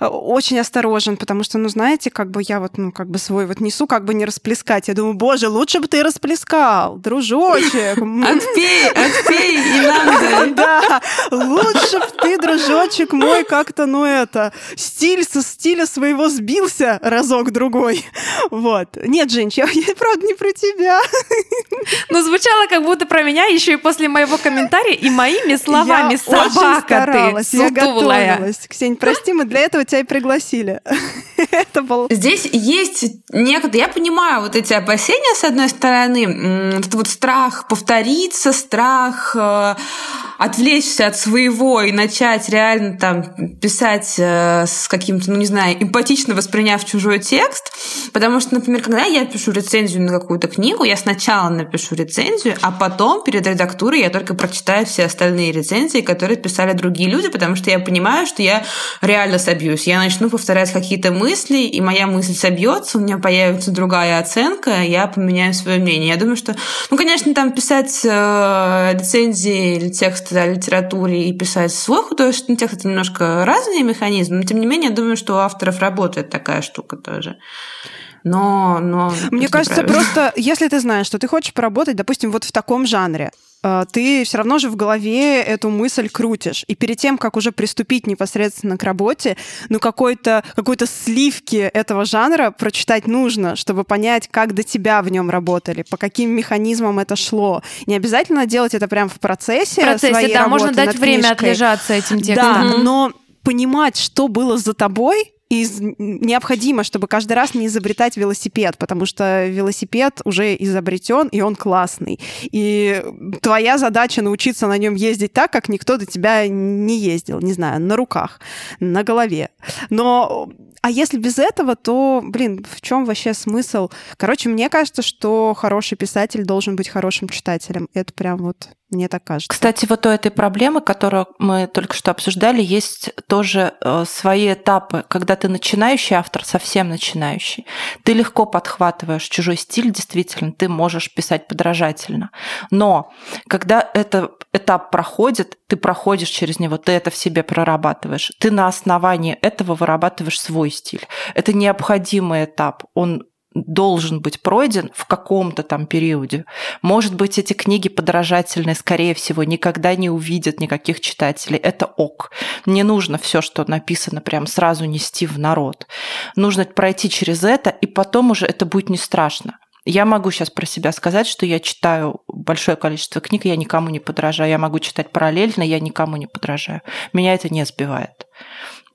очень осторожен, потому что, ну, знаете, как бы я вот, ну, как бы свой вот несу, как бы не расплескать. Я думаю, боже, лучше бы ты расплескал, дружочек. Отпей, отпей, и нам Да, лучше бы ты, дружочек мой, как-то, ну, это, стиль со стиля своего сбился разок-другой. Вот. Нет, Жень, я, я правда не про тебя. Ну, звучало как будто про меня еще и после моего комментария и моими словами. Я Собака ты, я готовилась. Ксень, прости, мы для этого тебя и пригласили. Это был... Здесь есть некоторые... Я понимаю вот эти опасения, с одной стороны. Это вот страх повториться, страх э, отвлечься от своего и начать реально там писать э, с каким-то, ну не знаю, эмпатично восприняв чужой текст. Потому что, например, когда я пишу рецензию на какую-то книгу, я сначала напишу рецензию, а потом перед редактурой я только прочитаю все остальные рецензии, которые писали другие люди, потому что я понимаю, что я реально собьюсь. Я начну повторять какие-то мысли, и моя мысль собьется, у меня появится другая оценка, я поменяю свое мнение. Я думаю, что, ну, конечно, там писать э, рецензии или текст о литературе и писать свой художественный текст, это немножко разные механизмы, но тем не менее, я думаю, что у авторов работает такая штука тоже но... но Мне кажется, просто если ты знаешь, что ты хочешь поработать, допустим, вот в таком жанре, э, ты все равно же в голове эту мысль крутишь. И перед тем, как уже приступить непосредственно к работе, ну какой-то какой-то сливки этого жанра прочитать нужно, чтобы понять, как до тебя в нем работали, по каким механизмам это шло. Не обязательно делать это прямо в процессе. В процессе, своей да, работы можно дать время книжкой. отлежаться этим текстом. Да, но понимать, что было за тобой, и необходимо, чтобы каждый раз не изобретать велосипед, потому что велосипед уже изобретен, и он классный. И твоя задача научиться на нем ездить так, как никто до тебя не ездил, не знаю, на руках, на голове. Но а если без этого, то, блин, в чем вообще смысл? Короче, мне кажется, что хороший писатель должен быть хорошим читателем. Это прям вот мне так кажется. Кстати, вот у этой проблемы, которую мы только что обсуждали, есть тоже э, свои этапы. Когда ты начинающий автор, совсем начинающий, ты легко подхватываешь чужой стиль, действительно, ты можешь писать подражательно. Но когда этот этап проходит, ты проходишь через него, ты это в себе прорабатываешь, ты на основании этого вырабатываешь свой стиль. Это необходимый этап. Он должен быть пройден в каком-то там периоде. Может быть, эти книги подражательные, скорее всего, никогда не увидят никаких читателей. Это ок. Не нужно все, что написано, прям сразу нести в народ. Нужно пройти через это, и потом уже это будет не страшно. Я могу сейчас про себя сказать, что я читаю большое количество книг, я никому не подражаю. Я могу читать параллельно, я никому не подражаю. Меня это не сбивает.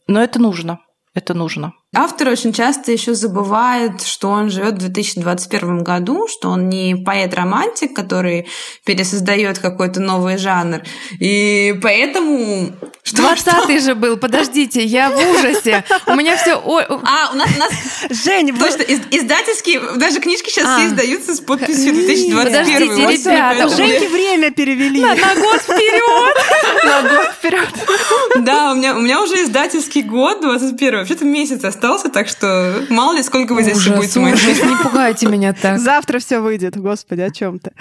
Но это нужно. Это нужно. Автор очень часто еще забывает, что он живет в 2021 году, что он не поэт-романтик, который пересоздает какой-то новый жанр. И поэтому... Что, 20 же был, подождите, я в ужасе. У меня все... А, у нас... У нас... Женя, Точно, издательские, даже книжки сейчас а. все издаются с подписью 2021. Подождите, ребята. У Женьки время перевели. На, на год вперед. на год вперед. Да, у меня, у меня уже издательский год, 21 Вообще-то месяц остался, так что мало ли сколько вы здесь Ужас, будете ужас, не пугайте меня так. Завтра все выйдет, господи, о чем ты?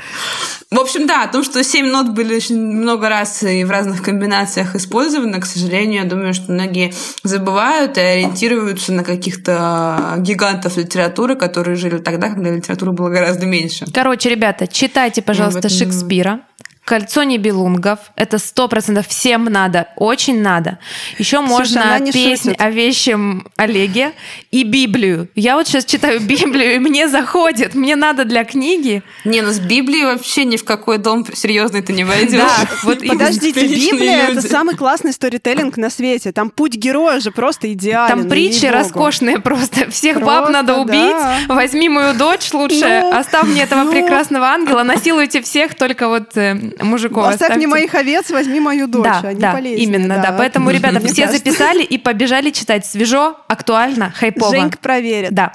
В общем, да, о том, что 7 нот были очень много раз и в разных комбинациях использованы, к сожалению, я думаю, что многие забывают и ориентируются на каких-то гигантов литературы, которые жили тогда, когда литературы было гораздо меньше. Короче, ребята, читайте, пожалуйста, этом- Шекспира. Кольцо небелунгов. Это сто процентов всем надо, очень надо. Еще можно песнь шутит. о вещем Олеге и Библию. Я вот сейчас читаю Библию, и мне заходит. Мне надо для книги. Не, ну с Библией вообще ни в какой дом серьезный ты не войдешь. Да, вот. Подождите, Библия люди. это самый классный сторителлинг на свете. Там путь героя же просто идеален. Там притчи ей-богу. роскошные просто. Всех Просто, баб надо убить. да. Возьми мою дочь лучше. Ну, Оставь мне этого ну. прекрасного ангела. Насилуйте всех, только вот э, мужиков Оставь мне оставьте. моих овец, возьми мою дочь. Да, Они да, полезнее, именно, да. Поэтому, ребята, Мне все кажется. записали и побежали читать свежо, актуально, хайпово. Женька проверит. Да.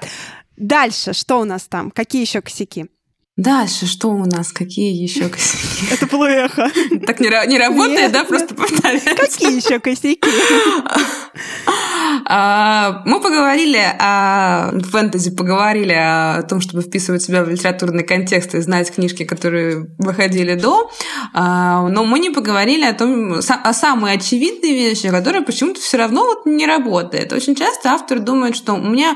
Дальше, что у нас там? Какие еще косяки? Дальше что у нас? Какие еще косяки? Это плохо. Так не, не работает, Нет, да? нет. Просто повторяю. Какие еще косяки? А, Мы поговорили о фэнтези, поговорили о том, чтобы вписывать себя в литературный контекст и знать книжки, которые выходили до, А, но мы не поговорили о том, о самой очевидной вещи, которая почему-то все равно вот не работает. Очень часто автор думает, что у меня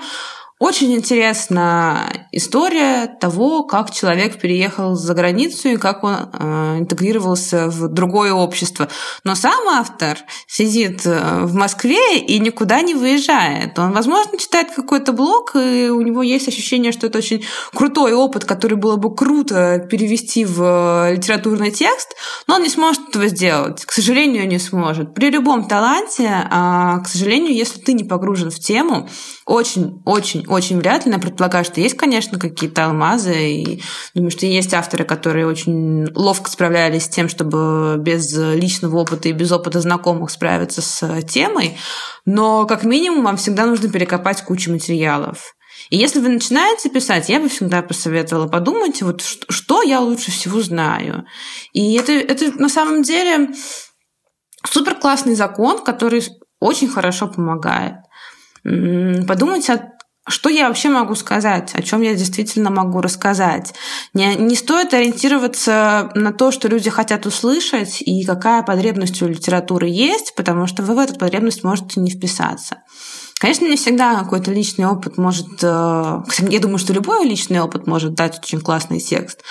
очень интересна история того, как человек переехал за границу и как он э, интегрировался в другое общество. Но сам автор сидит э, в Москве и никуда не выезжает. Он, возможно, читает какой-то блог, и у него есть ощущение, что это очень крутой опыт, который было бы круто перевести в э, литературный текст, но он не сможет этого сделать. К сожалению, не сможет. При любом таланте, а, к сожалению, если ты не погружен в тему, очень-очень-очень вряд ли, я предполагаю, что есть, конечно, какие-то алмазы, и думаю, что есть авторы, которые очень ловко справлялись с тем, чтобы без личного опыта и без опыта знакомых справиться с темой, но как минимум вам всегда нужно перекопать кучу материалов. И если вы начинаете писать, я бы всегда посоветовала подумать, вот что, что я лучше всего знаю. И это, это на самом деле супер классный закон, который очень хорошо помогает. Подумать о что я вообще могу сказать, о чем я действительно могу рассказать. Не, не стоит ориентироваться на то, что люди хотят услышать и какая потребность у литературы есть, потому что вы в эту потребность можете не вписаться. Конечно, не всегда какой-то личный опыт может... э, Я думаю, что любой личный опыт может дать очень классный текст.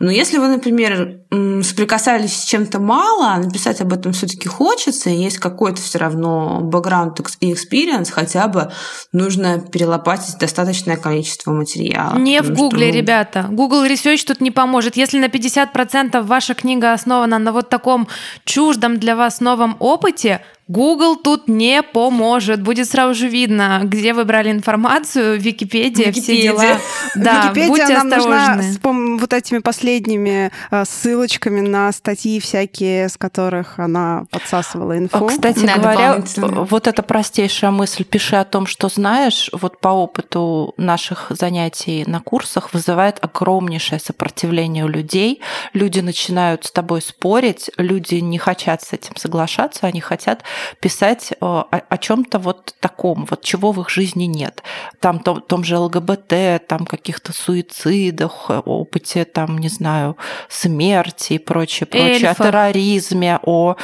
Но если вы, например, соприкасались с чем-то мало, написать об этом все таки хочется, и есть какой-то все равно бэкграунд и experience, хотя бы нужно перелопатить достаточное количество материала. Не в Потому что, Гугле, ну, ребята. Google research тут не поможет. Если на 50% ваша книга основана на вот таком чуждом для вас новом опыте, Google тут не поможет. Будет сразу же видно, где вы брали информацию, Википедия, все Википедия. дела. Да, Википедия будьте нам нужна осторожны. с пом- вот этими последними э, ссылочками на статьи всякие, с которых она подсасывала инфу. Кстати Да, говоря, вот эта простейшая мысль «пиши о том, что знаешь», вот по опыту наших занятий на курсах вызывает огромнейшее сопротивление у людей. Люди начинают с тобой спорить, люди не хотят с этим соглашаться, они хотят писать э, о, о чем-то вот таком, вот чего в их жизни нет. Там том, том же ЛГБТ, там каких-то суицидах, э, опыте, там, не знаю, смерти и прочее, прочее, о Эльфах. терроризме, о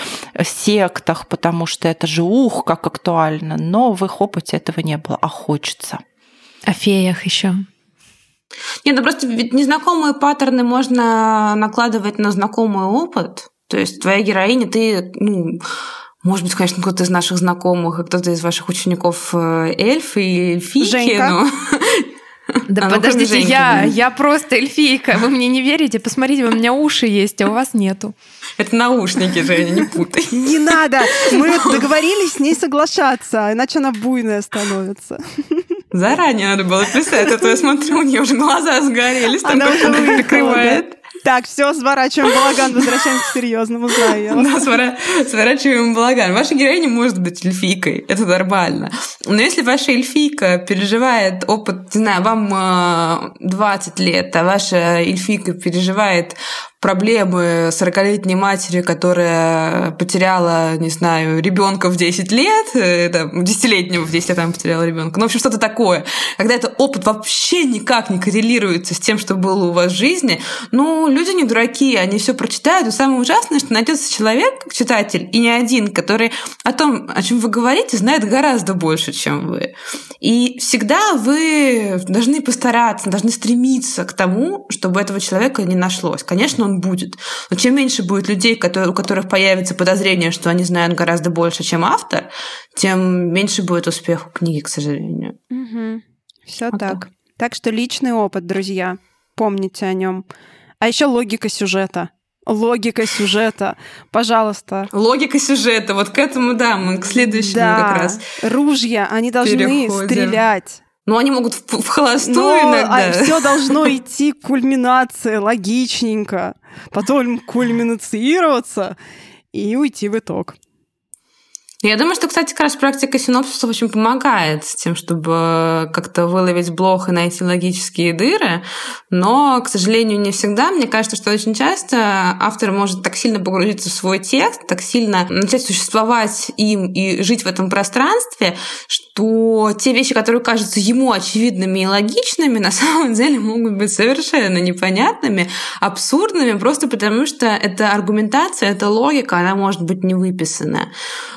сектах, потому что это же ух, как актуально, но в их опыте этого не было, а хочется. О феях еще. Нет, ну просто ведь незнакомые паттерны можно накладывать на знакомый опыт. То есть твоя героиня, ты, ну, может быть, конечно, кто-то из наших знакомых, и кто-то из ваших учеников э, эльф и эльфийки, Женька. но... Да А подождите, Женьки, я, да. я просто эльфийка. Вы мне не верите? Посмотрите, у меня уши есть, а у вас нету. Это наушники, Женя, не путай. Не надо! Мы договорились с ней соглашаться, иначе она буйная становится. Заранее надо было писать, а то я смотрю, у нее уже глаза загорелись, там Она как уже она выехала, прикрывает. Так, все, сворачиваем балаган, возвращаемся к серьезному, знаю сворачиваем балаган. Ваша героиня может быть эльфийкой, это нормально. Но если ваша эльфийка переживает опыт, не знаю, вам э, 20 лет, а ваша эльфийка переживает проблемы 40-летней матери, которая потеряла, не знаю, ребенка в 10 лет, там, десятилетнего в 10 лет она потеряла ребенка. Ну, в общем, что-то такое. Когда этот опыт вообще никак не коррелируется с тем, что было у вас в жизни, ну, люди не дураки, они все прочитают. И самое ужасное, что найдется человек, читатель, и не один, который о том, о чем вы говорите, знает гораздо больше, чем вы. И всегда вы должны постараться, должны стремиться к тому, чтобы этого человека не нашлось. Конечно, он будет. Но чем меньше будет людей, которые, у которых появится подозрение, что они знают гораздо больше, чем автор, тем меньше будет успех у книги, к сожалению. Угу. Все вот так. так. Так что личный опыт, друзья, помните о нем. А еще логика сюжета. Логика сюжета, пожалуйста. Логика сюжета, вот к этому, да, мы к следующему да. как раз. Ружья, они должны переходим. стрелять. Ну, они могут в, в холостую Но иногда. А все должно идти к кульминации логичненько, потом кульминацироваться и уйти в итог. Я думаю, что, кстати, как раз практика синопсиса очень помогает с тем, чтобы как-то выловить блок и найти логические дыры, но, к сожалению, не всегда. Мне кажется, что очень часто автор может так сильно погрузиться в свой текст, так сильно начать существовать им и жить в этом пространстве, что те вещи, которые кажутся ему очевидными и логичными, на самом деле могут быть совершенно непонятными, абсурдными, просто потому что эта аргументация, эта логика, она может быть не выписана.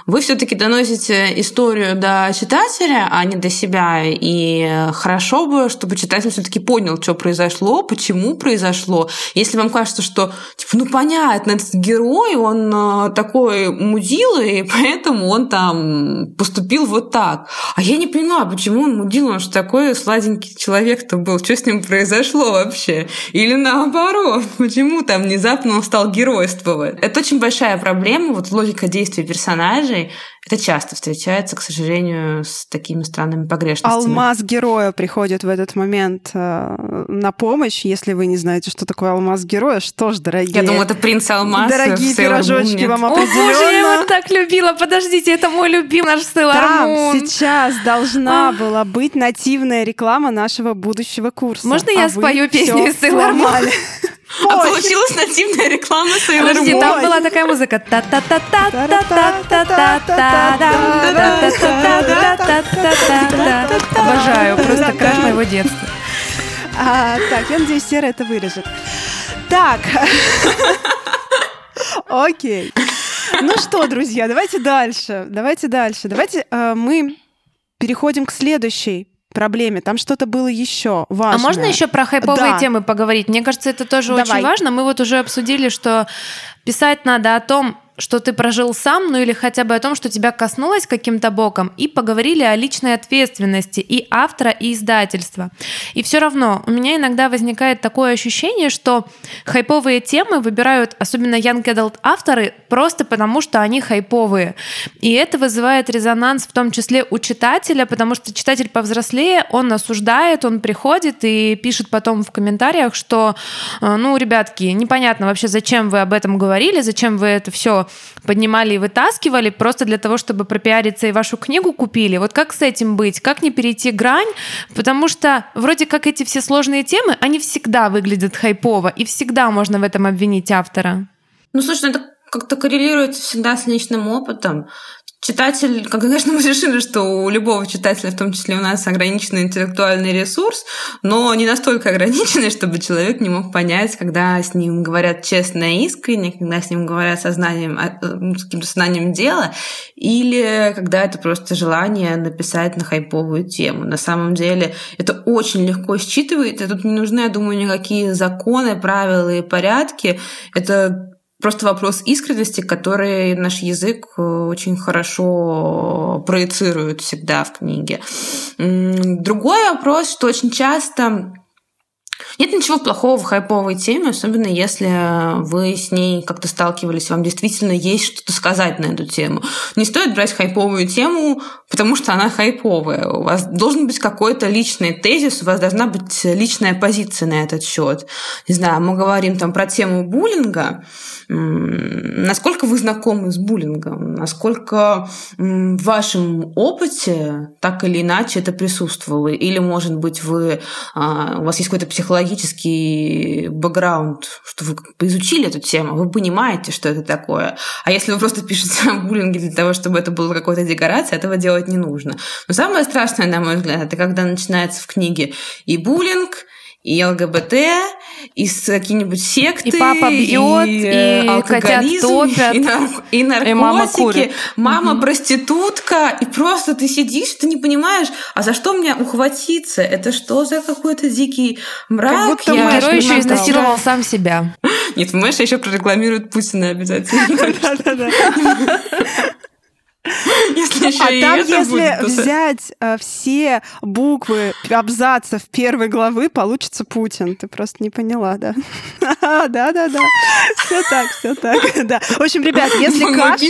Вы все все-таки доносите историю до читателя, а не до себя. И хорошо бы, чтобы читатель все-таки понял, что произошло, почему произошло. Если вам кажется, что, типа, ну понятно, этот герой, он э, такой мудила, и поэтому он там поступил вот так. А я не понимаю, почему он мудил, он же такой сладенький человек-то был, что с ним произошло вообще? Или наоборот, почему там внезапно он стал геройствовать? Это очень большая проблема, вот логика действий персонажей, это часто встречается, к сожалению, с такими странными погрешностями. Алмаз героя приходит в этот момент э, на помощь. Если вы не знаете, что такое алмаз героя, что ж, дорогие... Я думаю, это принц алмаз. Дорогие пирожочки вам определенно. О, боже, я его так любила. Подождите, это мой любимый наш Sailor Там сейчас должна была быть нативная реклама нашего будущего курса. Можно я а спою песню Sailor Moon? А получилась нативная реклама Sailor Подожди, там была такая музыка. Обожаю, просто краш моего детства. Так, я надеюсь, Сера это вырежет. Так. Окей. Ну что, друзья, давайте дальше. Давайте дальше. Давайте мы переходим к следующей проблеме. Там что-то было еще важное. А можно еще про хайповые да. темы поговорить? Мне кажется, это тоже Давай. очень важно. Мы вот уже обсудили, что писать надо о том, что ты прожил сам, ну или хотя бы о том, что тебя коснулось каким-то боком, и поговорили о личной ответственности и автора, и издательства. И все равно у меня иногда возникает такое ощущение, что хайповые темы выбирают, особенно young adult авторы, просто потому, что они хайповые. И это вызывает резонанс в том числе у читателя, потому что читатель повзрослее, он осуждает, он приходит и пишет потом в комментариях, что, э, ну, ребятки, непонятно вообще, зачем вы об этом говорили, зачем вы это все поднимали и вытаскивали просто для того, чтобы пропиариться и вашу книгу купили. Вот как с этим быть? Как не перейти грань? Потому что вроде как эти все сложные темы, они всегда выглядят хайпово, и всегда можно в этом обвинить автора. Ну, слушай, ну это как-то коррелируется всегда с личным опытом читатель, конечно, мы решили, что у любого читателя, в том числе у нас, ограниченный интеллектуальный ресурс, но не настолько ограниченный, чтобы человек не мог понять, когда с ним говорят честно и искренне, когда с ним говорят сознанием, а, ну, с каким-то сознанием дела, или когда это просто желание написать на хайповую тему. На самом деле это очень легко считывается, тут не нужны, я думаю, никакие законы, правила и порядки. Это просто вопрос искренности, который наш язык э, очень хорошо проецирует всегда в книге. Другой вопрос, что очень часто нет ничего плохого в хайповой теме, особенно если вы с ней как-то сталкивались, вам действительно есть что-то сказать на эту тему. Не стоит брать хайповую тему, потому что она хайповая. У вас должен быть какой-то личный тезис, у вас должна быть личная позиция на этот счет. Не знаю, мы говорим там про тему буллинга. Насколько вы знакомы с буллингом? Насколько в вашем опыте так или иначе это присутствовало? Или, может быть, вы, а, у вас есть какой-то психологический психологический бэкграунд, что вы изучили эту тему, вы понимаете, что это такое. А если вы просто пишете о буллинге для того, чтобы это было какой-то декорацией, этого делать не нужно. Но самое страшное, на мой взгляд, это когда начинается в книге и буллинг, и ЛГБТ, и какие-нибудь секты, и папа бьет, и, и алкоголизм, топят, и, нар... и наркотики, и мама, курит. мама угу. проститутка, и просто ты сидишь, ты не понимаешь, а за что мне ухватиться? Это что за какой-то дикий мрак? Как будто Я герой еще изнасиловал сам себя. Нет, понимаешь, еще прорекламируют Путина обязательно. Если еще а и там, это если будет, взять то... все буквы абзацев первой главы, получится Путин. Ты просто не поняла, да? Да, да, да. Все так, все так. Да. В общем, ребят, если каша,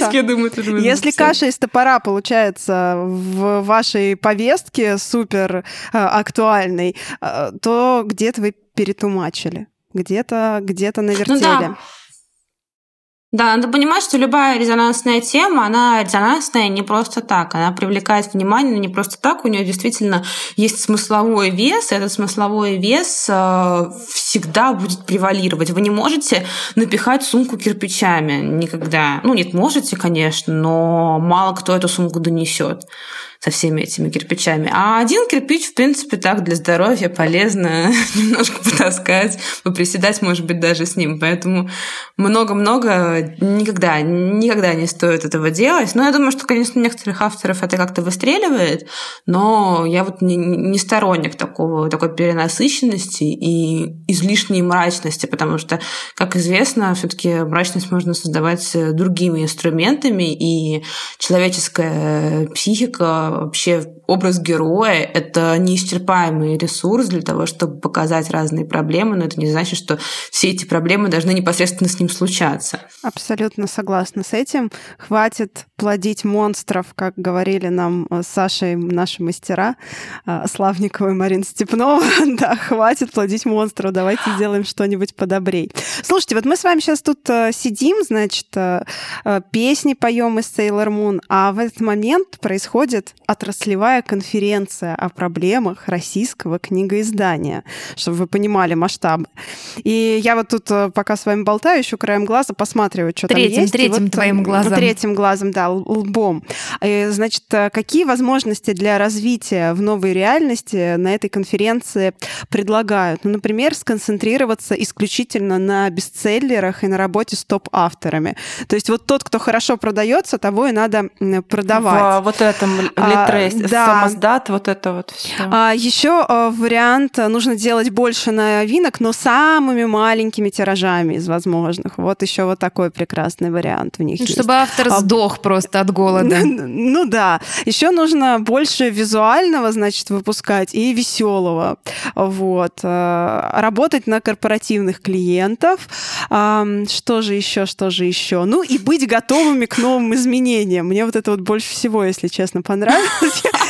если каша из топора получается в вашей повестке супер актуальной, то где-то вы перетумачили, где-то где-то навертели. Ну, да. Да, надо понимать, что любая резонансная тема, она резонансная не просто так. Она привлекает внимание, но не просто так. У нее действительно есть смысловой вес, и этот смысловой вес э, всегда будет превалировать. Вы не можете напихать сумку кирпичами никогда. Ну, нет, можете, конечно, но мало кто эту сумку донесет со всеми этими кирпичами. А один кирпич, в принципе, так для здоровья полезно немножко потаскать, поприседать, может быть, даже с ним. Поэтому много-много никогда, никогда не стоит этого делать. Но я думаю, что, конечно, некоторых авторов это как-то выстреливает, но я вот не, не сторонник такого, такой перенасыщенности и излишней мрачности, потому что, как известно, все таки мрачность можно создавать другими инструментами, и человеческая психика вообще образ героя — это неисчерпаемый ресурс для того, чтобы показать разные проблемы, но это не значит, что все эти проблемы должны непосредственно с ним случаться. Абсолютно согласна с этим. Хватит плодить монстров, как говорили нам с Сашей наши мастера, э, Славникова и Марина Степнова. да, хватит плодить монстров, давайте сделаем что-нибудь подобрей. Слушайте, вот мы с вами сейчас тут э, сидим, значит, э, песни поем из Sailor Moon, а в этот момент происходит отраслевая конференция о проблемах российского книгоиздания, чтобы вы понимали масштабы. И я вот тут, э, пока с вами болтаю, еще краем глаза посматриваю, что третьим, там есть. Третьим вот, твоим глазом. Третьим глазом, да, лбом. И, значит, э, какие возможности для развития в новой реальности на этой конференции предлагают? Ну, например, сконцентрироваться исключительно на бестселлерах и на работе с топ-авторами. То есть вот тот, кто хорошо продается, того и надо продавать. В вот этом а, Литрейс, да. самоздат, вот это вот все. А, еще а, вариант э, нужно делать больше новинок, но самыми маленькими тиражами из возможных. Вот еще вот такой прекрасный вариант в них Чтобы есть. Чтобы автор а, сдох просто от голода. Ну да. Еще нужно больше визуального, значит, выпускать и веселого. Вот. Работать на корпоративных клиентов. Что же еще, что же еще? Ну и быть готовыми к новым изменениям. Мне вот это вот больше всего, если честно, понравилось.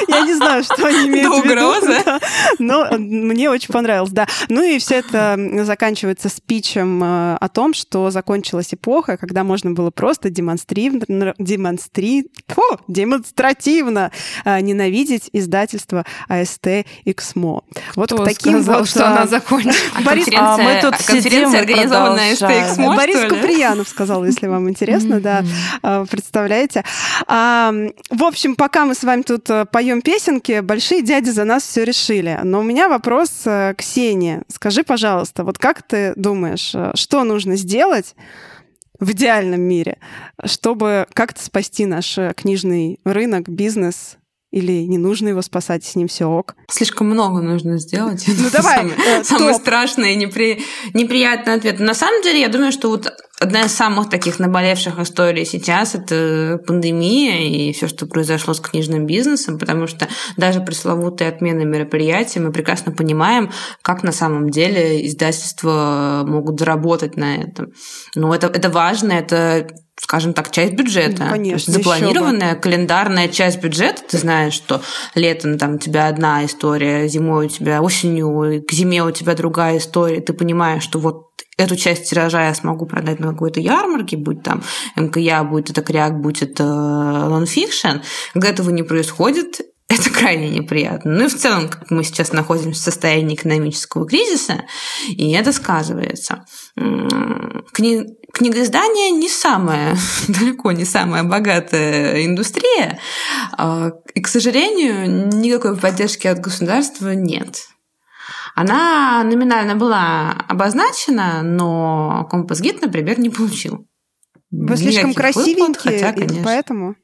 Я не знаю, что они имеют в виду. Но мне очень понравилось, да. Ну и все это заканчивается спичем э, о том, что закончилась эпоха, когда можно было просто демонстративно, демонстри... Фу, демонстративно э, ненавидеть издательство АСТ Эксмо. Вот Кто таким сказал, вот, что она э, закончилась? Борис, а мы тут конференция организованная АСТ Эксмо, Борис Куприянов сказал, если вам интересно, да, представляете. В общем, пока мы с вами тут э, поем песенки, большие дяди за нас все решили. Но у меня вопрос э, к Ксении. Скажи, пожалуйста, вот как ты думаешь, э, что нужно сделать в идеальном мире, чтобы как-то спасти наш книжный рынок, бизнес, или не нужно его спасать, с ним все ок? Слишком много нужно сделать. Ну давай. Самый, э, страшный и непри... неприятный ответ. На самом деле, я думаю, что вот одна из самых таких наболевших историй сейчас это пандемия и все, что произошло с книжным бизнесом, потому что даже пресловутые отмены мероприятий мы прекрасно понимаем, как на самом деле издательства могут заработать на этом. Ну, это, это важно, это скажем так, часть бюджета. Ну, конечно, запланированная календарная часть бюджета. Ты знаешь, что летом там у тебя одна история, зимой у тебя осенью, к зиме у тебя другая история. Ты понимаешь, что вот эту часть тиража я смогу продать на какой-то ярмарке, будь там МКЯ, будь это кряк, будь это нонфикшн. Когда этого не происходит, это крайне неприятно. Ну и в целом, как мы сейчас находимся в состоянии экономического кризиса, и это сказывается. Кни... Книгоиздание не самая, далеко не самая богатая индустрия, а, и, к сожалению, никакой поддержки от государства нет. Она номинально была обозначена, но компас-гид, например, не получил. Вы слишком красивенькие, хотя, конечно... поэтому?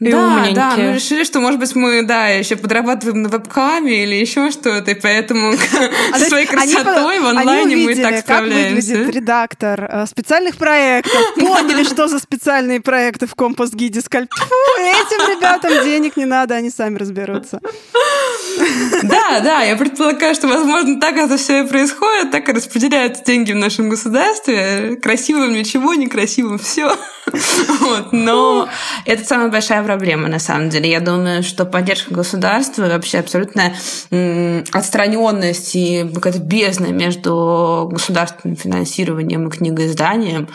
И да, умненькие. Да, мы решили, что, может быть, мы, да, еще подрабатываем на вебкаме или еще что-то, и поэтому а своей красотой в онлайне мы так справляемся. как выглядит редактор э, специальных проектов, поняли, что за специальные проекты в компост-гиде, сказали, этим ребятам денег не надо, они сами разберутся. Да, да, я предполагаю, что, возможно, так это все и происходит, так и распределяются деньги в нашем государстве. Красивым ничего, некрасивым все. Вот. Но это самая большая проблема, на самом деле. Я думаю, что поддержка государства и вообще абсолютная отстраненность и какая-то бездна между государственным финансированием и книгоизданием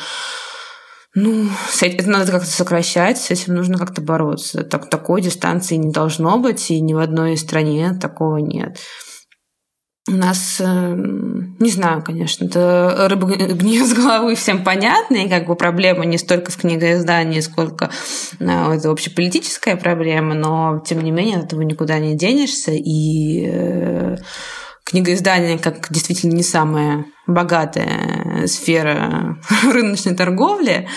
ну, это надо как-то сокращать, с этим нужно как-то бороться. Так, такой дистанции не должно быть, и ни в одной стране такого нет. У нас, э, не знаю, конечно, это рыба гниет с головы всем понятно, и как бы проблема не столько в книгоиздании, сколько ну, это общеполитическая проблема, но тем не менее от этого никуда не денешься, и э, книгоиздание как действительно не самая богатая сфера рыночной торговли,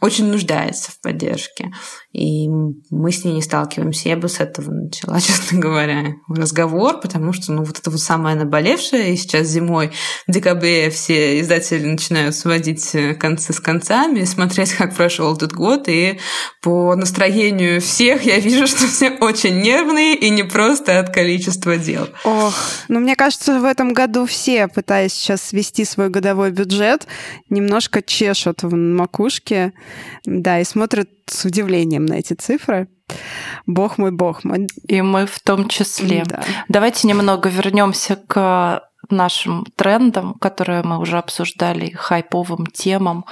очень нуждается в поддержке. И мы с ней не сталкиваемся. Я бы с этого начала, честно говоря, разговор, потому что ну, вот это вот самое наболевшее. И сейчас зимой, в декабре все издатели начинают сводить э, концы с концами, смотреть, как прошел этот год. И по настроению всех я вижу, что все очень нервные и не просто от количества дел. Ох, ну мне кажется, в этом году все, пытаясь сейчас свести свой годовой бюджет, немножко чешут в макушке, да, и смотрят с удивлением на эти цифры. Бог мой, бог мой. И мы в том числе. Да. Давайте немного вернемся к нашим трендам, которые мы уже обсуждали, хайповым темам.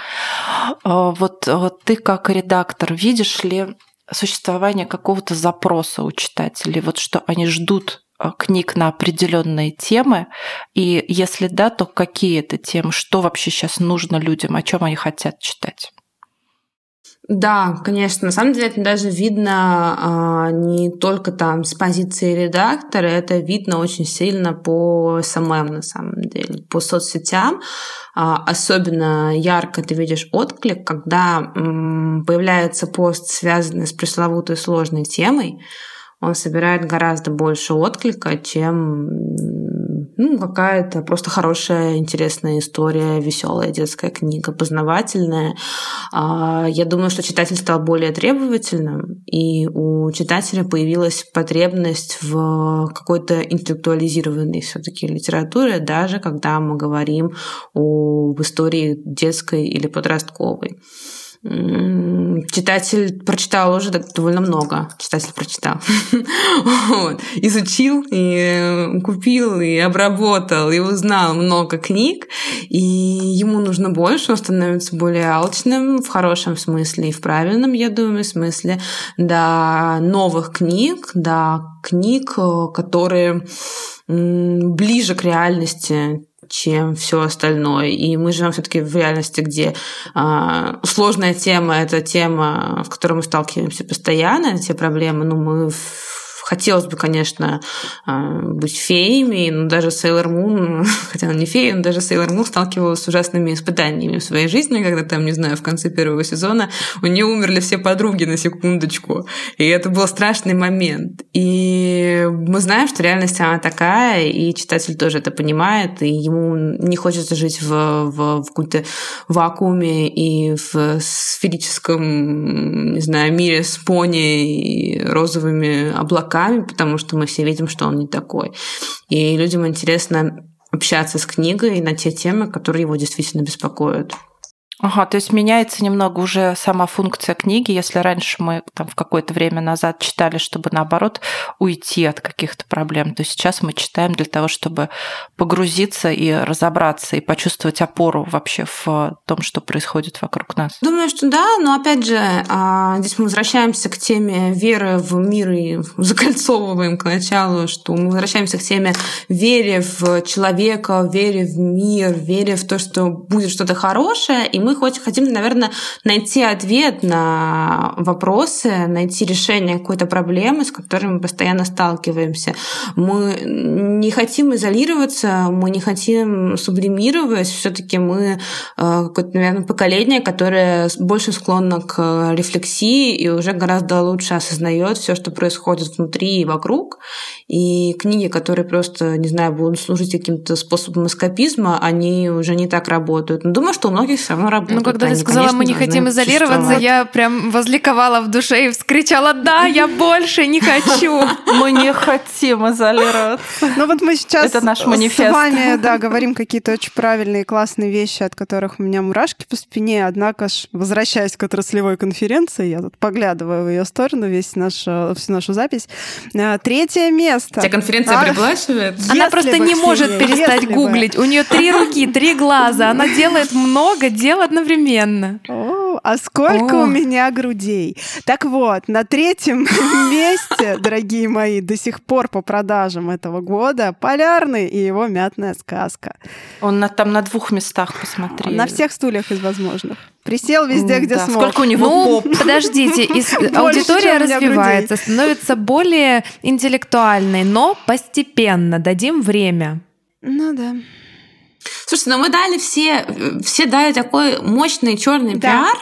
А, вот, вот ты как редактор видишь ли существование какого-то запроса у читателей, вот что они ждут а, книг на определенные темы? И если да, то какие это темы? Что вообще сейчас нужно людям? О чем они хотят читать? Да, конечно. На самом деле это даже видно а, не только там с позиции редактора, это видно очень сильно по SMM на самом деле, по соцсетям. А, особенно ярко ты видишь отклик, когда м, появляется пост, связанный с пресловутой сложной темой, он собирает гораздо больше отклика, чем ну, какая-то просто хорошая, интересная история, веселая детская книга, познавательная. А, я думаю, что читатель стал более требовательным, и у читателя появилась потребность в какой-то интеллектуализированной все-таки литературе, даже когда мы говорим об истории детской или подростковой читатель прочитал уже довольно много. Читатель прочитал. вот. Изучил, и э, купил, и обработал, и узнал много книг. И ему нужно больше, он становится более алчным в хорошем смысле и в правильном, я думаю, смысле, до новых книг, до книг, э, которые ближе к реальности, чем все остальное. И мы живем все-таки в реальности, где э, сложная тема это тема, в которой мы сталкиваемся постоянно, те проблемы, ну, мы Хотелось бы, конечно, а, быть феями, но даже Сейлор Мун, хотя она не фея, но даже Сейлор Мун сталкивалась с ужасными испытаниями в своей жизни, когда там, не знаю, в конце первого сезона у нее умерли все подруги на секундочку. И это был страшный момент. И мы знаем, что реальность она такая, и читатель тоже это понимает, и ему не хочется жить в, в, в каком-то вакууме и в сферическом, не знаю, мире с пони и розовыми облаками руками, потому что мы все видим, что он не такой. И людям интересно общаться с книгой на те темы, которые его действительно беспокоят. Ага, то есть меняется немного уже сама функция книги. Если раньше мы там в какое-то время назад читали, чтобы наоборот уйти от каких-то проблем, то сейчас мы читаем для того, чтобы погрузиться и разобраться и почувствовать опору вообще в том, что происходит вокруг нас. Думаю, что да, но опять же, а, здесь мы возвращаемся к теме веры в мир и закольцовываем к началу, что мы возвращаемся к теме веры в человека, вере в мир, вере в то, что будет что-то хорошее, и мы мы хотим, наверное, найти ответ на вопросы, найти решение какой-то проблемы, с которой мы постоянно сталкиваемся. Мы не хотим изолироваться, мы не хотим сублимировать, все-таки мы э, какое-то, наверное, поколение, которое больше склонно к рефлексии и уже гораздо лучше осознает все, что происходит внутри и вокруг. И книги, которые просто, не знаю, будут служить каким-то способом эскапизма, они уже не так работают. Но думаю, что у многих все равно работают. Ну, когда ты сказала, мы не хотим изолироваться, я прям возликовала в душе и вскричала, да, я больше не хочу. Мы не хотим изолироваться. Ну вот мы сейчас Это наш манифест. с вами да, говорим какие-то очень правильные, классные вещи, от которых у меня мурашки по спине, однако ж, возвращаясь к отраслевой конференции, я тут поглядываю в ее сторону весь наш, э, всю нашу запись. Э, третье место. Тебя конференция а? приглашивает? Она просто не может перестать гуглить. У нее три руки, три глаза. Она делает много дел одновременно. О, а сколько О. у меня грудей. Так вот, на третьем месте, дорогие мои, до сих пор по продажам этого года «Полярный» и его «Мятная сказка». Он на, там на двух местах, посмотри. На всех стульях из возможных. Присел везде, где да. смог. Сколько у него ну, поп? подождите, аудитория развивается, становится более интеллектуальной, но постепенно. Дадим время. Ну да. Слушайте, ну мы дали все, все дали такой мощный черный да. пиар,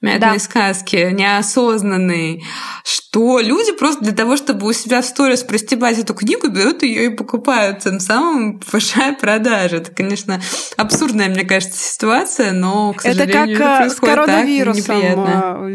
мятной да. сказки, неосознанный, что люди просто для того, чтобы у себя в сторис простебать эту книгу, берут ее и покупают, тем самым повышая продажи. Это, конечно, абсурдная, мне кажется, ситуация, но, к сожалению, Это как с коронавирусом. А,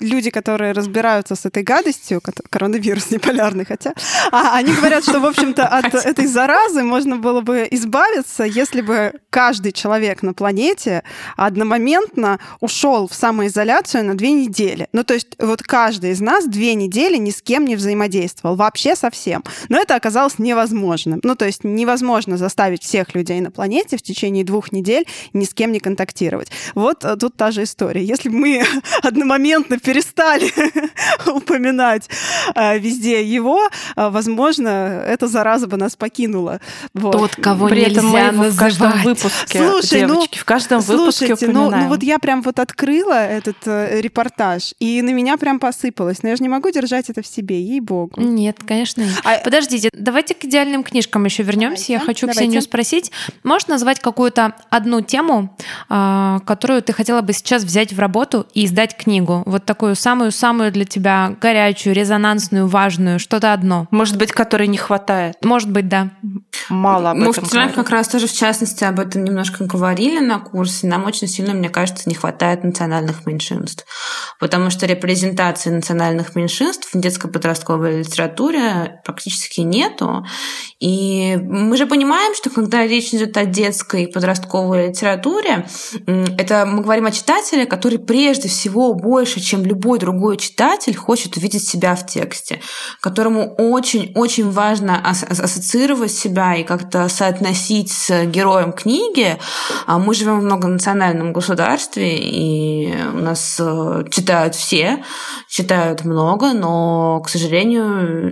люди, которые разбираются с этой гадостью, коронавирус неполярный, хотя, а они говорят, что, в общем-то, от этой заразы можно было бы избавиться, если бы каждый человек на планете одномоментно ушел в самое самоизоляцию на две недели. Ну, то есть вот каждый из нас две недели ни с кем не взаимодействовал, вообще совсем. Но это оказалось невозможным. Ну, то есть невозможно заставить всех людей на планете в течение двух недель ни с кем не контактировать. Вот э, тут та же история. Если бы мы одномоментно перестали упоминать э, везде его, э, возможно, эта зараза бы нас покинула. Вот. Тот, кого При этом мы называть. в каждом выпуске, Слушай, ну, девочки, ну, в каждом выпуске слушайте, упоминаем. Ну, ну вот я прям вот открыла этот э, репортаж, и на меня прям посыпалось. Но я же не могу держать это в себе, ей-богу. Нет, конечно нет. А... Подождите, давайте к идеальным книжкам еще вернемся. Я хочу давайте. Ксению спросить, можешь назвать какую-то одну тему, э, которую ты хотела бы сейчас взять в работу и издать книгу? Вот такую самую-самую для тебя горячую, резонансную, важную, что-то одно. Может быть, которой не хватает. Может быть, да. Мало об Мы этом вчера как раз тоже, в частности, об этом немножко говорили на курсе. Нам очень сильно, мне кажется, не хватает национальных меньшинств. Потому что репрезентации национальных меньшинств в детско-подростковой литературе практически нету. И мы же понимаем, что когда речь идет о детской и подростковой литературе, это мы говорим о читателе, который прежде всего больше, чем любой другой читатель, хочет увидеть себя в тексте, которому очень-очень важно ассоциировать себя и как-то соотносить с героем книги. А мы живем в многонациональном государстве, и у нас э, читают все, читают много, но, к сожалению,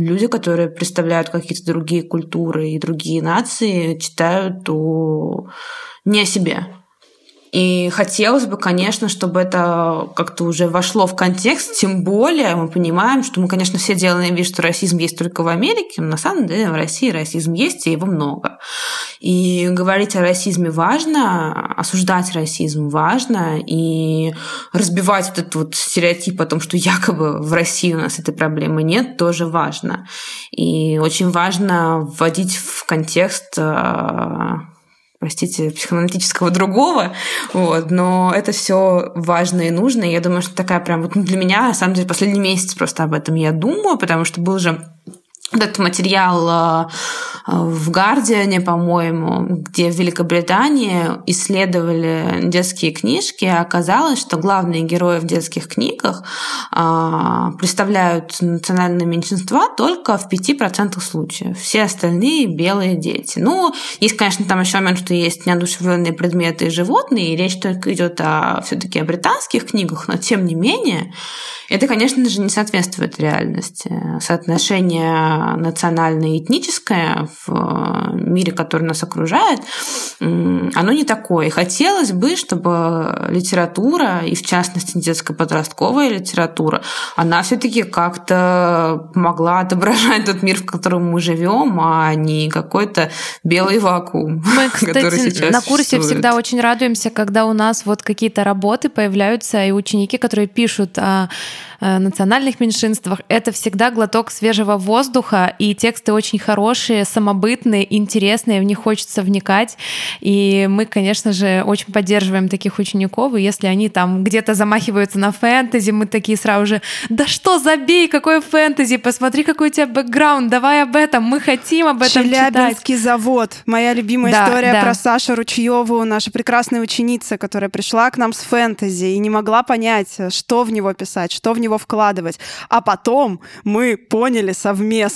люди, которые представляют какие-то другие культуры и другие нации, читают о... не о себе. И хотелось бы, конечно, чтобы это как-то уже вошло в контекст, тем более мы понимаем, что мы, конечно, все делаем вид, что расизм есть только в Америке, но на самом деле в России расизм есть, и его много. И говорить о расизме важно, осуждать расизм важно, и разбивать этот вот стереотип о том, что якобы в России у нас этой проблемы нет, тоже важно. И очень важно вводить в контекст а, простите, психоаналитического другого, вот, но это все важно и нужно, и я думаю, что такая прям вот ну, для меня, на самом деле, последний месяц просто об этом я думаю, потому что был же этот материал э, в Гардиане, по-моему, где в Великобритании исследовали детские книжки, и оказалось, что главные герои в детских книгах э, представляют национальные меньшинства только в 5% случаев. Все остальные белые дети. Ну, есть, конечно, там еще момент, что есть неодушевленные предметы и животные, и речь только идет о все-таки о британских книгах, но тем не менее, это, конечно же, не соответствует реальности. Соотношение национальное и этническое в э, мире, который нас окружает, оно не такое. И хотелось бы, чтобы литература, и в частности детско-подростковая литература, она все-таки как-то могла отображать тот мир, в котором мы живем, а не какой-то белый вакуум. Мы, кстати, на курсе существует. всегда очень радуемся, когда у нас вот какие-то работы появляются, и ученики, которые пишут о Э, национальных меньшинствах, это всегда глоток свежего воздуха, и тексты очень хорошие, самобытные, интересные, в них хочется вникать. И мы, конечно же, очень поддерживаем таких учеников, и если они там где-то замахиваются на фэнтези, мы такие сразу же, да что, забей, какое фэнтези, посмотри, какой у тебя бэкграунд, давай об этом, мы хотим об этом Челябинский читать. завод. Моя любимая Да, история да. про Сашу Ручьеву, наша прекрасная ученица, которая пришла к нам с фэнтези и не могла понять, что в него писать, что в него вкладывать. А потом мы поняли совместно,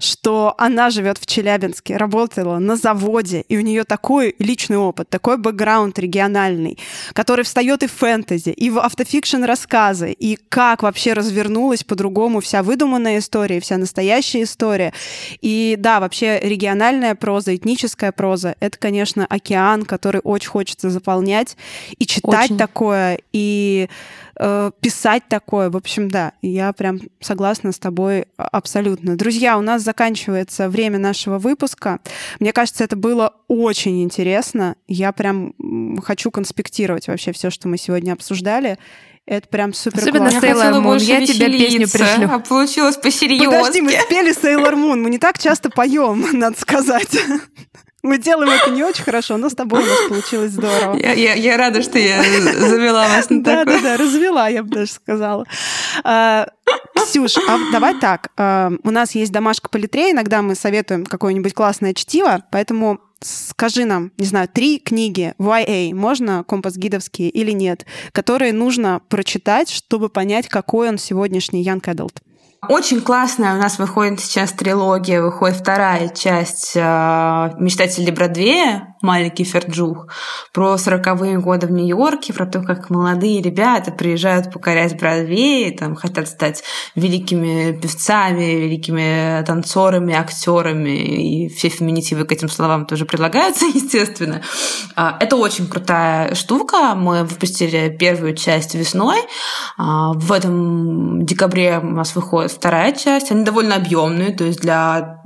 что она живет в Челябинске, работала на заводе, и у нее такой личный опыт, такой бэкграунд региональный, который встает и в фэнтези, и в автофикшн рассказы, и как вообще развернулась по-другому вся выдуманная история, вся настоящая история. И да, вообще региональная проза, этническая проза — это, конечно, океан, который очень хочется заполнять и читать Очень. такое, и э, писать такое. В общем, да, я прям согласна с тобой абсолютно. Друзья, у нас заканчивается время нашего выпуска. Мне кажется, это было очень интересно. Я прям хочу конспектировать вообще все, что мы сегодня обсуждали. Это прям супер Особенно классно. Sailor Moon, больше я тебе песню пришлю. А получилось посерьезки. Подожди, мы спели Sailor Moon. Мы не так часто поем, надо сказать. Мы делаем это не очень хорошо, но с тобой у нас получилось здорово. Я, я- я рада, что я завела вас на такое. да, да, развела, я бы даже сказала. А, Ксюш, а давай так. а, У нас есть домашка по литре, иногда мы советуем какое-нибудь классное чтиво, поэтому скажи нам, не знаю, три книги YA, можно компас-гидовские или нет, которые нужно прочитать, чтобы понять, какой он сегодняшний Young Adult. Очень классная у нас выходит сейчас трилогия, выходит вторая часть э, «Мечтатели Бродвея», маленький Ферджух, про сороковые годы в Нью-Йорке, про то, как молодые ребята приезжают покорять Бродвей, там хотят стать великими певцами, великими танцорами, актерами, и все феминитивы к этим словам тоже предлагаются, естественно. А, Это очень крутая штука. Мы выпустили первую часть весной. А, В этом декабре у нас выходит вторая часть. Они довольно объемные, то есть для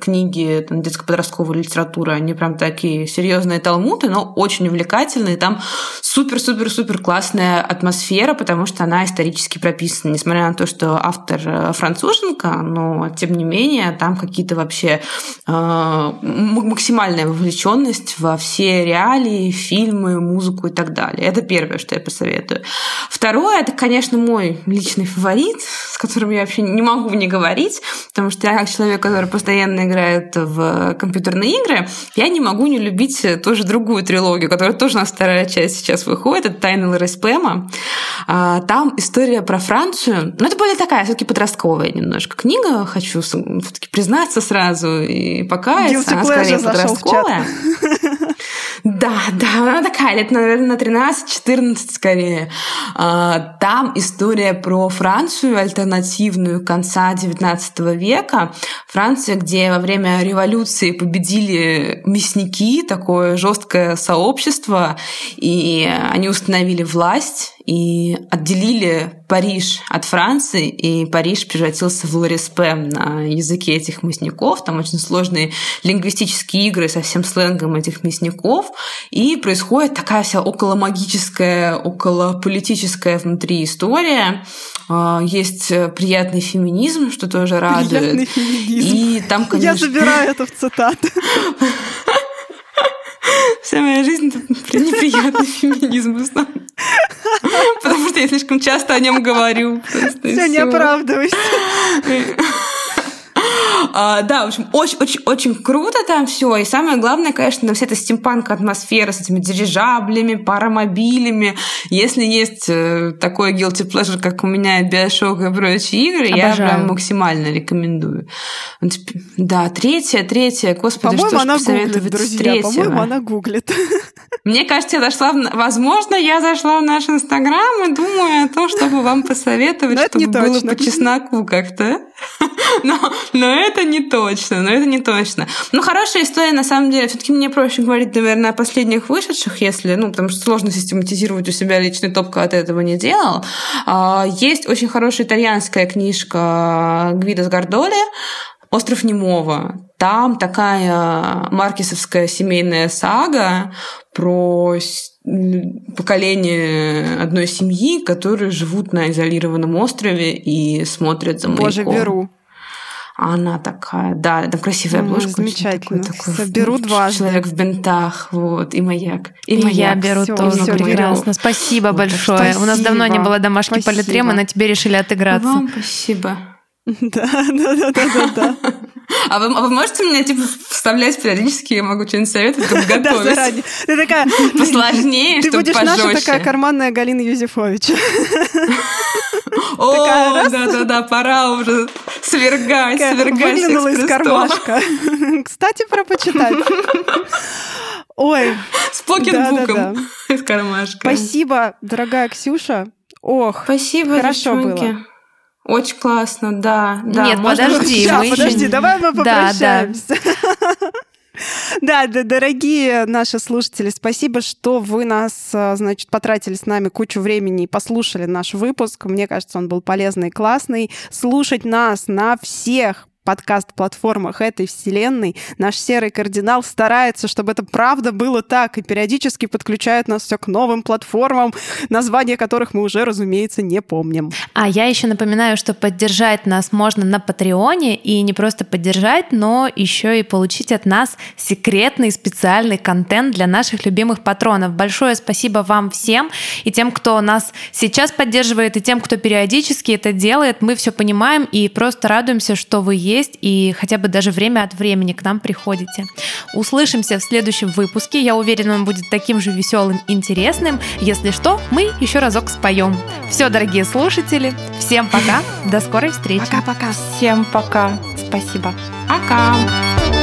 книги детско-подростковой литературы они прям такие серьезные талмуды, но очень увлекательные. Там супер-супер-супер классная атмосфера, потому что она исторически прописана. Несмотря на то, что автор э, француженка, но тем не менее там какие-то вообще э, максимальная вовлеченность во все реалии, фильмы, музыку и так далее. Это первое, что я посоветую. Второе, это, конечно, мой личный фаворит, с которым я вообще не могу не говорить, потому что я как человек, который постоянно играет в компьютерные игры, я не могу не любить тоже другую трилогию, которая тоже у нас вторая часть сейчас выходит, это «Тайны Лоры Спэма». А, Там история про Францию, но это более такая все-таки подростковая немножко книга, хочу все-таки признаться сразу и покаяться, Guilty она скорее подростковая. Да, да, она такая, лет, наверное, на 13-14 скорее. А, Там история про Францию альтернативную конца XIX века. Франция, где во время революции победили мясники, такое жесткое сообщество, и они установили власть и отделили Париж от Франции, и Париж превратился в Лориспем на языке этих мясников. Там очень сложные лингвистические игры со всем сленгом этих мясников. И происходит такая вся околомагическая, околополитическая внутри история. А, Есть приятный феминизм, что тоже радует. Приятный феминизм. И там, Я конечно, забираю это в цитаты. вся моя жизнь неприятный феминизм в основном. Потому что я слишком часто о нем говорю. Все, не оправдывайся. А, да, в общем, очень-очень-очень круто там все. И самое главное, конечно, вся эта стимпанк атмосфера с этими дирижаблями, паромобилями. Если есть э, такой guilty pleasure, как у меня Bioshock и прочие игры, Обожаю. я прям максимально рекомендую. Да, третья, третья, господи, по-моему, что она гуглит, друзья, по-моему, она гуглит. Мне кажется, я зашла, в... возможно, я зашла в наш Инстаграм и думаю о том, чтобы вам посоветовать, чтобы было по чесноку как-то. Но, но это не точно, но это не точно. Ну, хорошая история, на самом деле. все таки мне проще говорить, наверное, о последних вышедших, если, ну, потому что сложно систематизировать у себя личный топ, когда ты этого не делал. А, есть очень хорошая итальянская книжка Гвида Сгардоли «Остров Немого». Там такая маркесовская семейная сага про поколение одной семьи, которые живут на изолированном острове и смотрят за маяком. Боже, беру. Она такая, да, там красивая обложка. Замечательно. Такой, такой, беру дважды. Человек в бинтах, вот, и маяк. И, и маяк. я беру тоже всё, прекрасно. Спасибо вот, большое. Спасибо. У нас давно не было домашней политремы, на тебе решили отыграться. Вам спасибо. Да, да, да, да, да. А вы, а вы можете меня типа вставлять периодически, я могу что-нибудь советовать, чтобы готовить? Да, заранее. Ты такая... Посложнее, Ты будешь наша такая карманная Галина Юзефович. О, да-да-да, пора уже свергать, свергать Выглянула из кармашка. Кстати, про почитать. Ой. С покетбуком из кармашка. Спасибо, дорогая Ксюша. Ох, Спасибо, хорошо было. Очень классно, да. да. Нет, подожди. Сейчас, мы подожди, еще... давай мы попрощаемся. Да, да, дорогие наши слушатели, спасибо, что вы нас, а, значит, потратили с нами кучу времени и послушали наш выпуск. Мне кажется, он был полезный и классный. Слушать нас на всех подкаст-платформах этой вселенной. Наш серый кардинал старается, чтобы это правда было так, и периодически подключает нас все к новым платформам, названия которых мы уже, разумеется, не помним. А я еще напоминаю, что поддержать нас можно на Патреоне, и не просто поддержать, но еще и получить от нас секретный специальный контент для наших любимых патронов. Большое спасибо вам всем, и тем, кто нас сейчас поддерживает, и тем, кто периодически это делает. Мы все понимаем и просто радуемся, что вы есть есть, и хотя бы даже время от времени к нам приходите. Услышимся в следующем выпуске. Я уверена, он будет таким же веселым, интересным. Если что, мы еще разок споем. Все, дорогие слушатели, всем пока, до скорой встречи. Пока-пока. Всем пока. Спасибо. Пока.